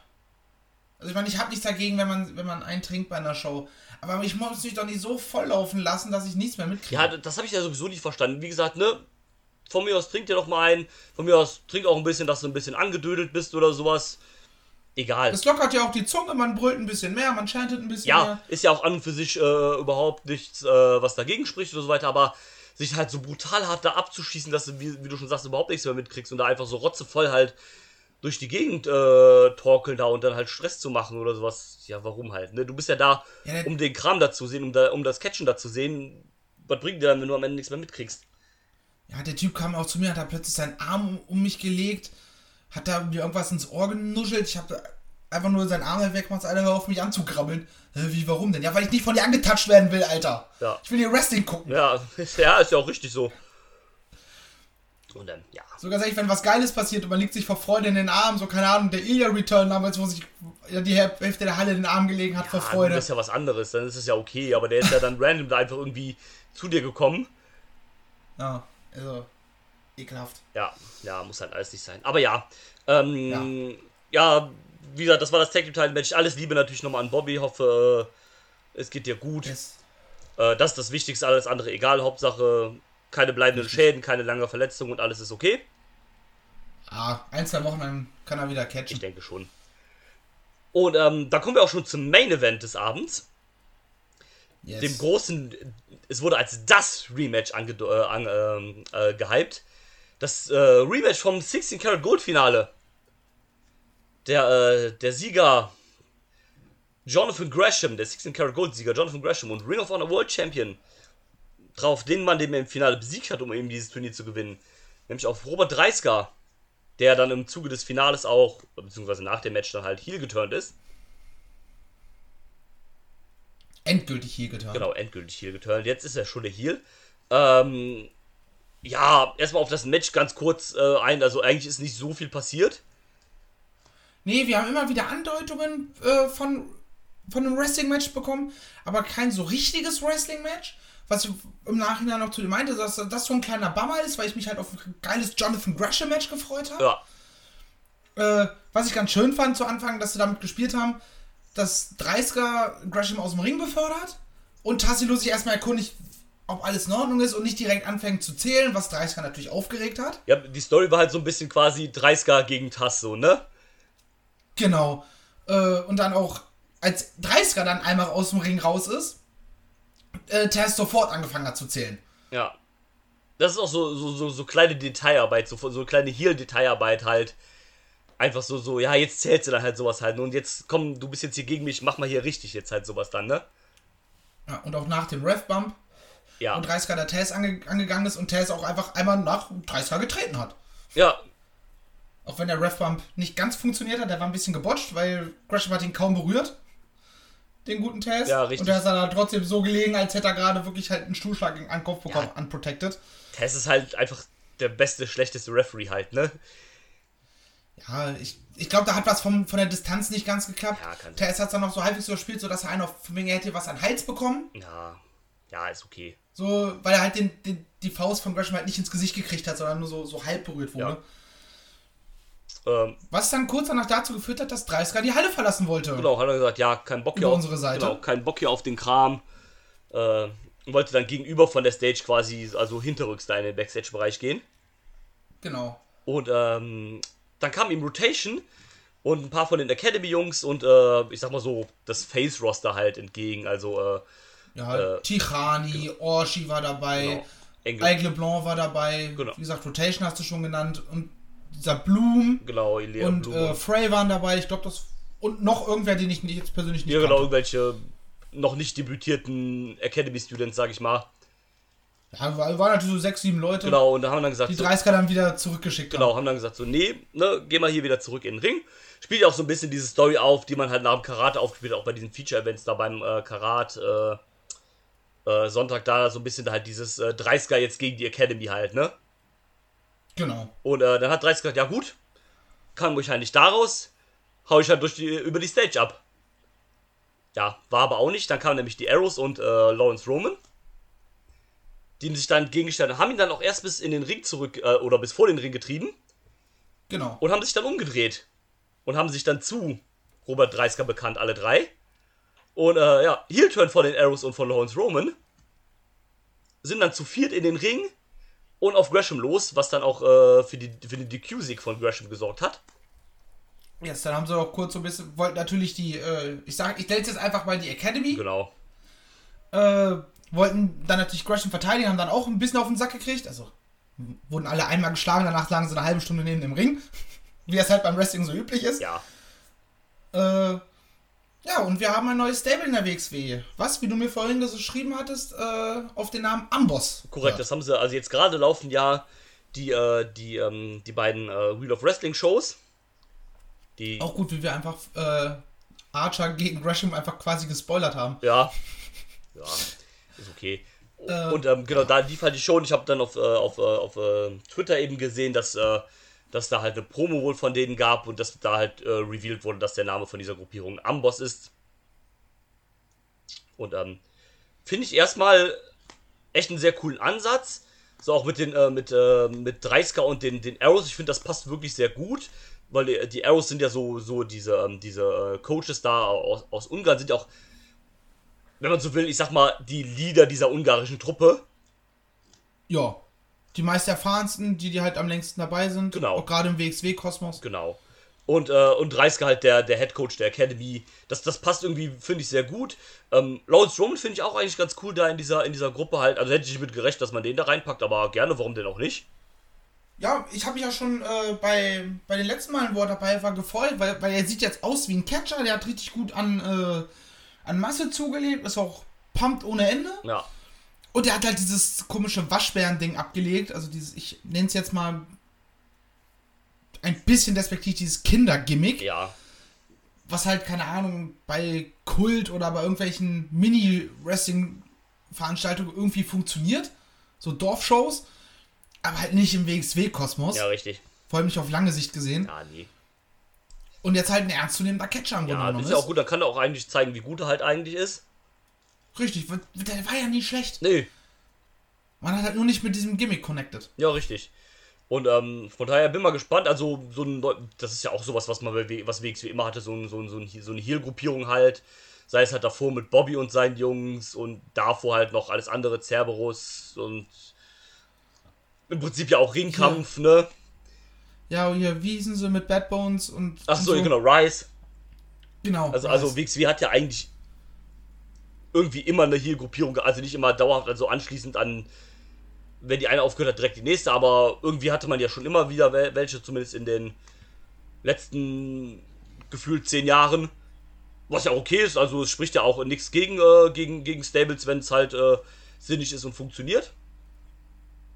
Also ich meine, ich habe nichts dagegen, wenn man, wenn man einen trinkt bei einer Show. Aber ich muss mich doch nicht so volllaufen lassen, dass ich nichts mehr mitkriege. Ja, das habe ich ja sowieso nicht verstanden. Wie gesagt, ne? Von mir aus trink dir doch mal einen. Von mir aus trink auch ein bisschen, dass du ein bisschen angedödelt bist oder sowas. Egal. Es lockert ja auch die Zunge, man brüllt ein bisschen mehr, man chantet ein bisschen Ja, mehr. ist ja auch an und für sich äh, überhaupt nichts, äh, was dagegen spricht oder so weiter, aber sich halt so brutal hart da abzuschießen, dass du, wie, wie du schon sagst, überhaupt nichts mehr mitkriegst und da einfach so rotzevoll halt durch die Gegend äh, torkeln da und dann halt Stress zu machen oder sowas. Ja, warum halt? Ne? Du bist ja da, Ja, um den Kram da zu sehen, um, da, um das Catchen da zu sehen. Was bringt dir dann, wenn du am Ende nichts mehr mitkriegst? Ja, der Typ kam auch zu mir, hat da plötzlich seinen Arm um, mich gelegt, hat da mir irgendwas ins Ohr genuschelt. Ich habe einfach nur seinen Arm weggemacht, einer hör auf mich anzukrabbeln. Wie, warum denn? Ja, weil ich nicht von dir angetatscht werden will, Alter. Ja. Ich will hier Wrestling gucken. Ja, ja, ist ja auch richtig so. Und dann, ja. Sogar sag ich, wenn was Geiles passiert und man liegt sich vor Freude in den Arm, so keine Ahnung, der Ilya Return damals, wo sich ja, die Hälfte der Halle in den Arm gelegen hat vor Ah, Freude. Das ist ja was anderes, dann ist es ja okay, aber der ist ja dann random da einfach irgendwie zu dir gekommen. Ja, also, ekelhaft. Ja, ja, muss halt alles nicht sein. Aber ja, ähm, ja. wie gesagt, das war das Tag Team Match. Alles Liebe natürlich nochmal an Bobby. Hoffe, äh, es geht dir gut. Yes. Äh, das ist das Wichtigste, alles andere egal. Hauptsache, keine bleibenden Schäden, keine lange Verletzung und alles ist okay. Ah, ein, zwei Wochen, dann kann er wieder Ich catchen. denke schon. Und ähm, da kommen wir auch schon zum Main Event des Abends. Yes. Dem großen, es wurde als das Rematch ange, äh, an, ähm, äh, gehypt. Das äh, Rematch vom 16 Karat Gold Finale. Der, äh, der Sieger Jonathan Gresham, der 16 Karat Gold Sieger Jonathan Gresham und Ring of Honor World Champion drauf den Mann, den er im Finale besiegt hat, um eben dieses Turnier zu gewinnen. Nämlich auf Robert Dreisker, der dann im Zuge des Finales auch, beziehungsweise nach dem Match dann halt heel geturnt ist. Endgültig hier getan. Genau, endgültig heel geturnt. Jetzt ist er schon der Heel. Ähm, ja, erstmal auf das Match ganz kurz äh, ein. Also eigentlich ist nicht so viel passiert. Nee, wir haben immer wieder Andeutungen äh, von, von einem Wrestling-Match bekommen, aber kein so richtiges Wrestling-Match. Was ich im Nachhinein noch zu dir meinte, dass das so ein kleiner Bummer ist, weil ich mich halt auf ein geiles Jonathan Gresham-Match gefreut habe. Ja, Äh, was ich ganz schön fand zu Anfang, dass sie damit gespielt haben, dass 30er Gresham aus dem Ring befördert und Tassilo sich erstmal erkundigt, ob alles in Ordnung ist und nicht direkt anfängt zu zählen, was 30er natürlich aufgeregt hat. ja, die Story war halt so ein bisschen quasi 30er gegen Tass, so, ne? Genau. Äh, und dann auch, als 30er dann einmal aus dem Ring raus ist, äh, Tess sofort angefangen hat zu zählen. Ja. Das ist auch so, so, so, so kleine Detailarbeit, so, so kleine Heel-Detailarbeit halt. Einfach so, so, ja, jetzt zählst du dann halt sowas halt. Und jetzt komm, du bist jetzt hier gegen mich, mach mal hier richtig jetzt halt sowas dann, ne? Ja, und auch nach dem Ref-Bump, Ja. und 30er der Tess ange angegangen ist und Tess auch einfach einmal nach 30er getreten hat. Ja, Auch wenn der Ref-Bump nicht ganz funktioniert hat, der war ein bisschen gebotcht, weil Gresham hat ihn kaum berührt. Den guten Tess. Ja, richtig. Und der ist dann halt trotzdem so gelegen, als hätte er gerade wirklich halt einen Stuhlschlag in den Kopf bekommen, Ja. unprotected. Tess ist halt einfach der beste, schlechteste Referee halt, ne? Ja, ich, ich glaube, da hat was vom, von der Distanz nicht ganz geklappt. Ja, kann. Tess hat es dann noch so halbwegs überspielt, sodass er einen auf, von wegen, er hätte was an den Hals bekommen. Ja, ja, ist okay. So, weil er halt den, den, die Faust von Gresham halt nicht ins Gesicht gekriegt hat, sondern nur so, so halb berührt wurde. Ähm, Was dann kurz danach dazu geführt hat, dass 30er die Halle verlassen wollte. genau, hat er gesagt, ja, kein Bock hier Über auf, unsere Seite. Genau, kein Bock hier auf den Kram. Äh, und wollte dann gegenüber von der Stage quasi, also hinterrücks da in den Backstage-Bereich gehen. Genau. Und ähm, dann kam ihm Rotation und ein paar von den Academy-Jungs und äh, ich sag mal so, das Face-Roster halt entgegen. Also äh, Ja, Äh, Tichani, Orshi war dabei, genau, Aigle Blanc war dabei, Genau. wie gesagt, Rotation hast du schon genannt und dieser Bloom genau, und Blum äh, Frey waren dabei, ich glaube das und noch irgendwer, den ich nicht- jetzt persönlich nicht ja, genau, kannte. irgendwelche noch nicht debütierten Academy-Students, sag ich mal. Ja, war, waren natürlich so sechs, sieben Leute. Genau, und da haben dann gesagt, Die so, 30er dann wieder zurückgeschickt genau, haben dann gesagt, so, nee, ne, geh mal hier wieder zurück in den Ring. Spielt ja auch so ein bisschen diese Story auf, die man halt nach dem Karate aufgespielt hat, auch bei diesen Feature-Events da beim äh, Karat äh, äh, Sonntag da so ein bisschen halt dieses äh, 30er jetzt gegen die Academy halt, ne? Genau. Und äh, dann hat 30 gesagt, ja gut, kann ich halt nicht daraus, hau ich halt durch die, über die Stage ab. Ja, war aber auch nicht. Dann kamen nämlich die Arrows und äh, Lawrence Roman. Die sich dann gegenstanden haben ihn dann auch erst bis in den Ring zurück äh, oder bis vor den Ring getrieben Genau. und haben sich dann umgedreht und haben sich dann zu Robert Dreisker bekannt, alle drei. Und äh, ja, Heel-Turn von den Arrows und von Lawrence Roman sind dann zu viert in den Ring und auf Gresham los, was dann auch äh, für, die, für den DQ-Sieg von Gresham gesorgt hat. Jetzt, dann haben sie auch kurz so ein bisschen, wollten natürlich die, äh, ich sag, ich nenne es jetzt einfach mal die Academy, Genau. äh, wollten dann natürlich Gresham verteidigen, haben dann auch ein bisschen auf den Sack gekriegt, also wurden alle einmal geschlagen, danach lagen sie eine halbe Stunde neben dem Ring, wie das halt beim Wrestling so üblich ist. Ja. Äh, ja, und wir haben ein neues Stable in der WXW. Was, wie du mir vorhin geschrieben hattest, äh, auf den Namen Amboss. Korrekt, Ja. das haben sie, also jetzt gerade laufen ja die, äh, die, ähm, die beiden äh, Wheel of Wrestling Shows. Die, Auch gut, wie wir einfach äh, Archer gegen Gresham einfach quasi gespoilert haben. ja, ja, ist okay. Äh, und ähm, genau, da lief halt die Show und ich habe dann auf, äh, auf, äh, auf äh, Twitter eben gesehen, dass, äh, dass da halt eine Promo wohl von denen gab und dass da halt äh, revealed wurde, dass der Name von dieser Gruppierung Amboss ist. Und ähm, finde ich erstmal echt einen sehr coolen Ansatz. So auch mit den äh, mit, äh, mit Dreisker und den, den Arrows. Ich finde, das passt wirklich sehr gut. Weil die, Arrows sind ja so, so diese, ähm, diese äh, Coaches da aus, aus Ungarn, sind ja auch, wenn man so will, ich sag mal, die Leader dieser ungarischen Truppe. Ja. Die meist erfahrensten, die, die halt am längsten dabei sind. Genau. Auch gerade im WXW-Kosmos. Genau. Und, äh, und Dreisker halt der, der Head Coach der Academy. Das, das passt irgendwie, finde ich, sehr gut. Ähm, Lawrence Roman finde ich auch eigentlich ganz cool da in dieser, in dieser Gruppe halt. Also hätte ich mit gerechnet, dass man den da reinpackt, aber gerne, warum denn auch nicht? Ja, ich habe mich ja schon äh, bei, bei den letzten Malen, wo er dabei war, gefreut, weil, weil er sieht jetzt aus wie ein Catcher. Der hat richtig gut an, äh, an Masse zugelegt. Ist auch pumped ohne Ende. Ja. Und er hat halt dieses komische Waschbären-Ding abgelegt. Also dieses, ich nenne es jetzt mal ein bisschen despektiv, dieses Kindergimmick. Ja. Was halt, keine Ahnung, bei Kult oder bei irgendwelchen Mini-Wrestling-Veranstaltungen irgendwie funktioniert. So Dorfshows. Aber halt nicht im WXW-Kosmos. Ja, richtig. Vor allem nicht auf lange Sicht gesehen. Ja, nee. Und jetzt halt ein ernstzunehmender Catcher im Grunde Ja, das genommen ist ja auch gut, dann kann er auch eigentlich zeigen, wie gut er halt eigentlich ist. Richtig, der war ja nie schlecht. Nee, Man hat halt nur nicht mit diesem Gimmick connected. ja, richtig. Und ähm, von daher bin mal gespannt. Also, so ein, Neu- das ist ja auch sowas, was man bei was WXW immer hatte, so, ein, so, ein, so, ein, so eine Heel-Gruppierung halt. Sei es halt davor mit Bobby und seinen Jungs und davor halt noch alles andere, Cerberus und im Prinzip ja auch Ringkampf, ne? Ja, hier, wie hießen sie mit Bad Bones und. Ach und so, genau, Rise. Genau. Also, Rice. also WXW hat ja eigentlich irgendwie immer eine Heel-Gruppierung, ge- also nicht immer dauerhaft, also anschließend an, wenn die eine aufgehört hat, direkt die nächste, aber irgendwie hatte man ja schon immer wieder wel- welche, zumindest in den letzten gefühlt zehn Jahren. Was ja okay ist, also es spricht ja auch nichts gegen, äh, gegen, gegen Stables, wenn es halt äh, sinnig ist und funktioniert.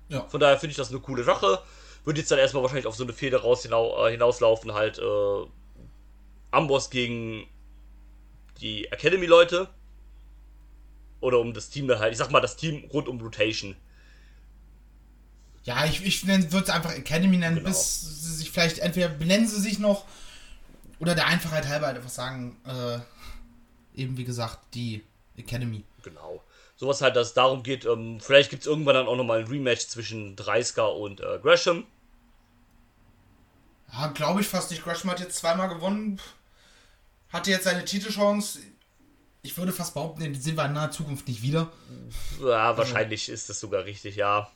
Ja. Von daher finde ich das eine coole Sache. Wird jetzt dann erstmal wahrscheinlich auf so eine Fehde raus hinau äh, hinauslaufen, halt äh, Amboss gegen die Academy-Leute. Oder um das Team dann halt, ich sag mal, das Team rund um Rotation. Ja, ich, ich würde es einfach Academy nennen, Genau. bis sie sich vielleicht, entweder benennen sie sich noch oder der Einfachheit halber halt einfach sagen, äh, eben wie gesagt, die Academy. Genau. Sowas halt, dass es darum geht, ähm, vielleicht gibt es irgendwann dann auch nochmal ein Rematch zwischen Dreisker und äh, Gresham. Ja, glaube ich fast nicht. Gresham hat jetzt zweimal gewonnen, hatte jetzt seine Titelchance. Ich würde fast behaupten, den sehen wir in naher Zukunft nicht wieder. Ja, wahrscheinlich ist das sogar richtig, ja.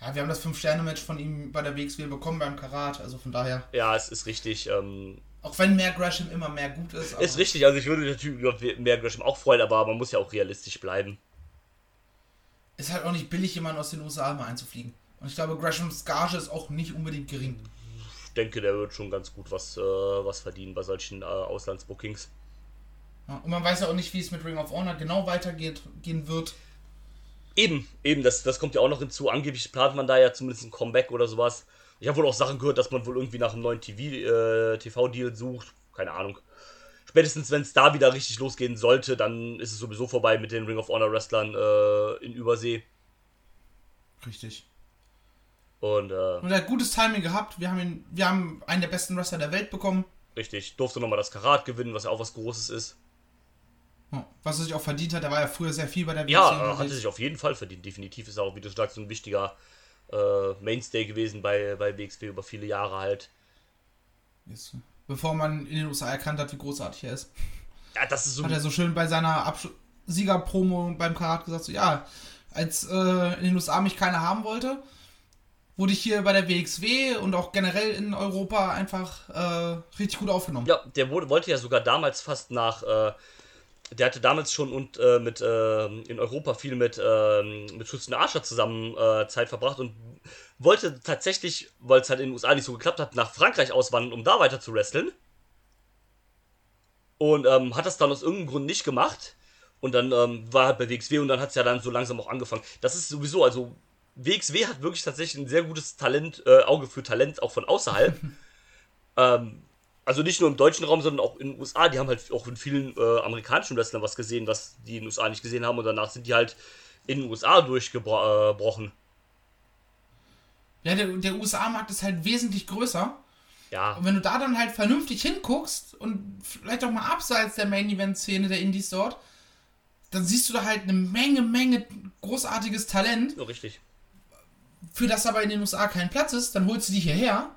Ja, wir haben das 5-Sterne-Match von ihm bei der WXW bekommen beim Karat, also von daher. Ja, es ist richtig. Ähm, Auch wenn mehr Gresham immer mehr gut ist. ist richtig, also ich würde natürlich über mehr Gresham auch freuen, aber man muss ja auch realistisch bleiben. ist halt auch nicht billig, jemanden aus den USA mal einzufliegen. Und ich glaube, Greshams Gage ist auch nicht unbedingt gering. Ich denke, der wird schon ganz gut was, äh, was verdienen bei solchen äh, Auslandsbookings. Und man weiß ja auch nicht, wie es mit Ring of Honor genau weitergeht gehen wird. Eben, eben, das, das kommt ja auch noch hinzu. Angeblich plant man da ja zumindest ein Comeback oder sowas. Ich habe wohl auch Sachen gehört, dass man wohl irgendwie nach einem neuen TV, äh, TV-Deal sucht. Keine Ahnung. Spätestens, wenn es da wieder richtig losgehen sollte, dann ist es sowieso vorbei mit den Ring of Honor Wrestlern äh, in Übersee. Richtig. Und, äh, Und er hat gutes Timing gehabt. Wir haben, ihn, wir haben einen der besten Wrestler der Welt bekommen. richtig, durfte nochmal das Karat gewinnen, was ja auch was Großes ist. Ja, Was er sich auch verdient hat. Er war ja früher sehr viel bei der Ja, WXW äh, hatte unterwegs. sich auf jeden Fall verdient. Definitiv ist er auch, wie du sagst, so ein wichtiger äh, Mainstay gewesen bei, bei WXW über viele Jahre halt. Jetzt, Bevor man in den USA erkannt hat, wie großartig er ist. Ja, das ist so. Hat er so schön bei seiner Absch Siegerpromo beim Karat gesagt, so ja, als äh, in den USA mich keiner haben wollte, wurde ich hier bei der WXW und auch generell in Europa einfach äh, richtig gut aufgenommen. Ja, der wurde, wollte ja sogar damals fast nach. Der hatte damals schon und äh, mit äh, in Europa viel mit äh, mit Tristan Archer zusammen Zeit verbracht und wollte tatsächlich, weil es halt in den USA nicht so geklappt hat, nach Frankreich auswandern, um da weiter zu wresteln. Und ähm, hat das dann aus irgendeinem Grund nicht gemacht. Und dann ähm, war halt bei WXW und dann hat es ja dann so langsam auch angefangen. Das ist sowieso, also WXW hat wirklich tatsächlich ein sehr gutes Talent, äh, Auge für Talent, auch von außerhalb. ähm, also nicht nur im deutschen Raum, sondern auch in den USA. Die haben halt auch in vielen äh, amerikanischen Wrestlern was gesehen, was die in den USA nicht gesehen haben. Und danach sind die halt in den USA durchgebrochen. Ja, der, der USA-Markt ist halt wesentlich größer. Ja, Und wenn du da dann halt vernünftig hinguckst und vielleicht auch mal abseits der Main-Event-Szene der Indies dort, dann siehst du da halt eine Menge, Menge großartiges Talent, so richtig. für das aber in den USA kein Platz ist, dann holst du die hierher,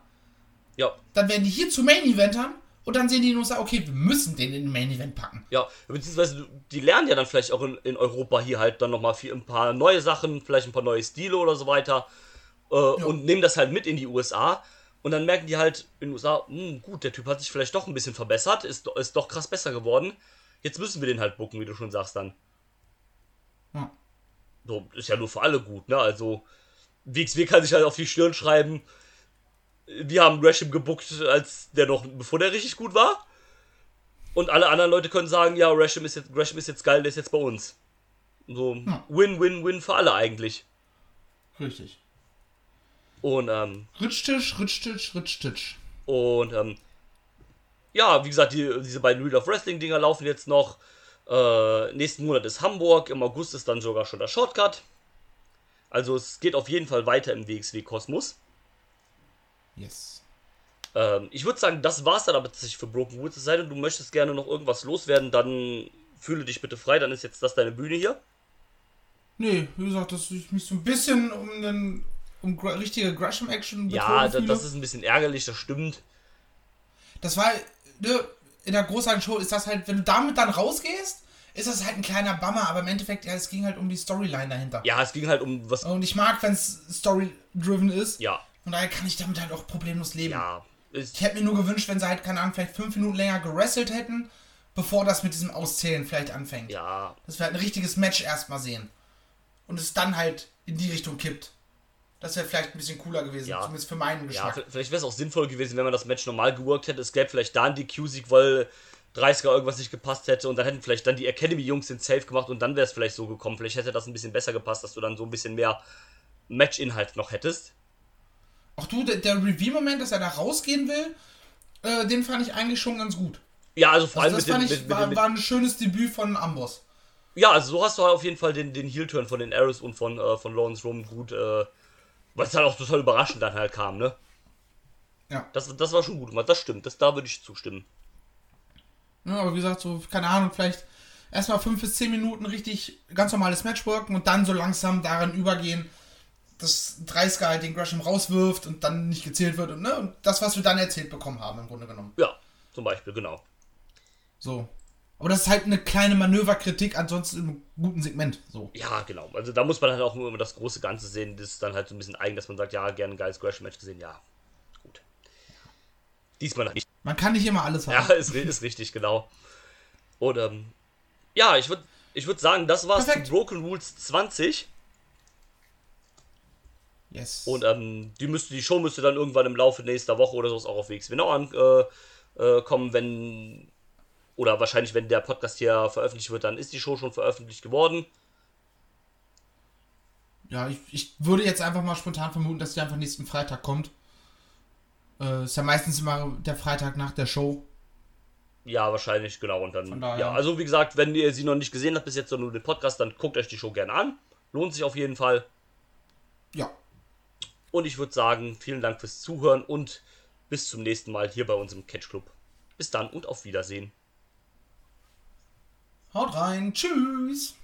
Ja, dann werden die hier zu Main-Eventern und dann sehen die in den USA, okay, wir müssen den in den Main-Event packen. ja, beziehungsweise die lernen ja dann vielleicht auch in, in Europa hier halt dann nochmal ein paar neue Sachen, vielleicht ein paar neue Stile oder so weiter äh, und nehmen das halt mit in die USA. Und dann merken die halt in den USA, hm, gut, der Typ hat sich vielleicht doch ein bisschen verbessert, ist, ist doch krass besser geworden. Jetzt müssen wir den halt bucken, wie du schon sagst dann. Ja. So, ist ja nur für alle gut, ne? Also, WXW kann sich halt auf die Stirn schreiben, wir haben Gresham gebuckt, als der noch, bevor der richtig gut war. Und alle anderen Leute können sagen, ja, Gresham ist jetzt, Gresham ist jetzt geil, der ist jetzt bei uns. So, win, win, win für alle eigentlich. Richtig. Und, ähm, Ritschtisch, Ritschtisch, Ritschtisch. und, ähm, ja, wie gesagt, die, diese beiden Real of Wrestling-Dinger laufen jetzt noch. Äh, nächsten Monat ist Hamburg, im August ist dann sogar schon der Shortcut. Also es geht auf jeden Fall weiter im WXW-Kosmos. Yes. Ähm, ich würde sagen, das war's dann aber tatsächlich für Broken Woods. Es sei denn, du möchtest gerne noch irgendwas loswerden, dann fühle dich bitte frei, dann ist jetzt das deine Bühne hier. Nee, wie gesagt, dass ich mich so ein bisschen um einen um gra richtige Gresham-Action Ja, da, das ist ein bisschen ärgerlich, das stimmt. Das war, ne, in der großartigen Show ist das halt, wenn du damit dann rausgehst, ist das halt ein kleiner Bummer, aber im Endeffekt, ja, es ging halt um die Storyline dahinter. Ja, es ging halt um was. Und ich mag, wenn es story-driven ist. Ja, Und daher kann ich damit halt auch problemlos leben. ja. Ich hätte mir nur gewünscht, wenn sie halt, keine Ahnung, vielleicht fünf Minuten länger gerasselt hätten, bevor das mit diesem Auszählen vielleicht anfängt. ja, Dass wir halt ein richtiges Match erstmal sehen. Und es dann halt in die Richtung kippt. Das wäre vielleicht ein bisschen cooler gewesen, Ja. zumindest für meinen ja, Geschmack. v- vielleicht wäre es auch sinnvoll gewesen, wenn man das Match normal geworkt hätte. Es gäbe vielleicht da einen DQ-Sieg, weil 30er irgendwas nicht gepasst hätte und dann hätten vielleicht dann die Academy-Jungs den Safe gemacht und dann wäre es vielleicht so gekommen. Vielleicht hätte das ein bisschen besser gepasst, dass du dann so ein bisschen mehr Match-Inhalt noch hättest. Auch du, der, der Review-Moment, dass er da rausgehen will, äh, den fand ich eigentlich schon ganz gut. Ja, also vor Also allem das fand mit, ich, den, mit, war, mit, war ein schönes Debüt von Amboss. Ja, also so hast du halt auf jeden Fall den, den Heel-Turn von den Arrows und von, äh, von Lawrence Roman gut, äh, weil es halt auch total überraschend dann halt kam, ne? Ja. Das, das war schon gut gemacht, das stimmt, das, da würde ich zustimmen. Ja, aber wie gesagt, so, keine Ahnung, vielleicht erstmal fünf bis zehn Minuten richtig ganz normales Match worken und dann so langsam daran übergehen, dass 30er halt den Gresham rauswirft und dann nicht gezählt wird und, ne, und das, was wir dann erzählt bekommen haben, im Grunde genommen. Ja, zum Beispiel, genau. So. Aber das ist halt eine kleine Manöverkritik, ansonsten im guten Segment. So. Ja, genau. Also da muss man halt auch immer das große Ganze sehen. Das ist dann halt so ein bisschen eigen, dass man sagt, ja, gerne ein geiles Crash-Match gesehen. Ja, gut. Diesmal halt nicht. Man kann nicht immer alles haben. Ja, ist, ist richtig, genau. Und ähm, ja, ich würde ich würd sagen, das war's Perfekt. zu Broken Rules 20. Yes. Und ähm, die, müsste, die Show müsste dann irgendwann im Laufe nächster Woche oder so auch auf WXW Now ankommen, äh, äh, wenn. Oder wahrscheinlich, wenn der Podcast hier veröffentlicht wird, dann ist die Show schon veröffentlicht geworden. ja, ich, ich würde jetzt einfach mal spontan vermuten, dass die einfach nächsten Freitag kommt. Äh, ist ja meistens immer der Freitag nach der Show. Ja, wahrscheinlich, genau. Und dann, ja, also wie gesagt, wenn ihr sie noch nicht gesehen habt bis jetzt, sondern nur den Podcast, dann guckt euch die Show gerne an. Lohnt sich auf jeden Fall. Ja. Und ich würde sagen, vielen Dank fürs Zuhören und bis zum nächsten Mal hier bei uns im Catch Club. Bis dann und auf Wiedersehen. Haut rein. Tschüss.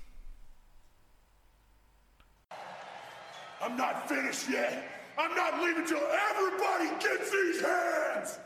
I'm not finished yet. I'm not leaving till everybody gets these hands.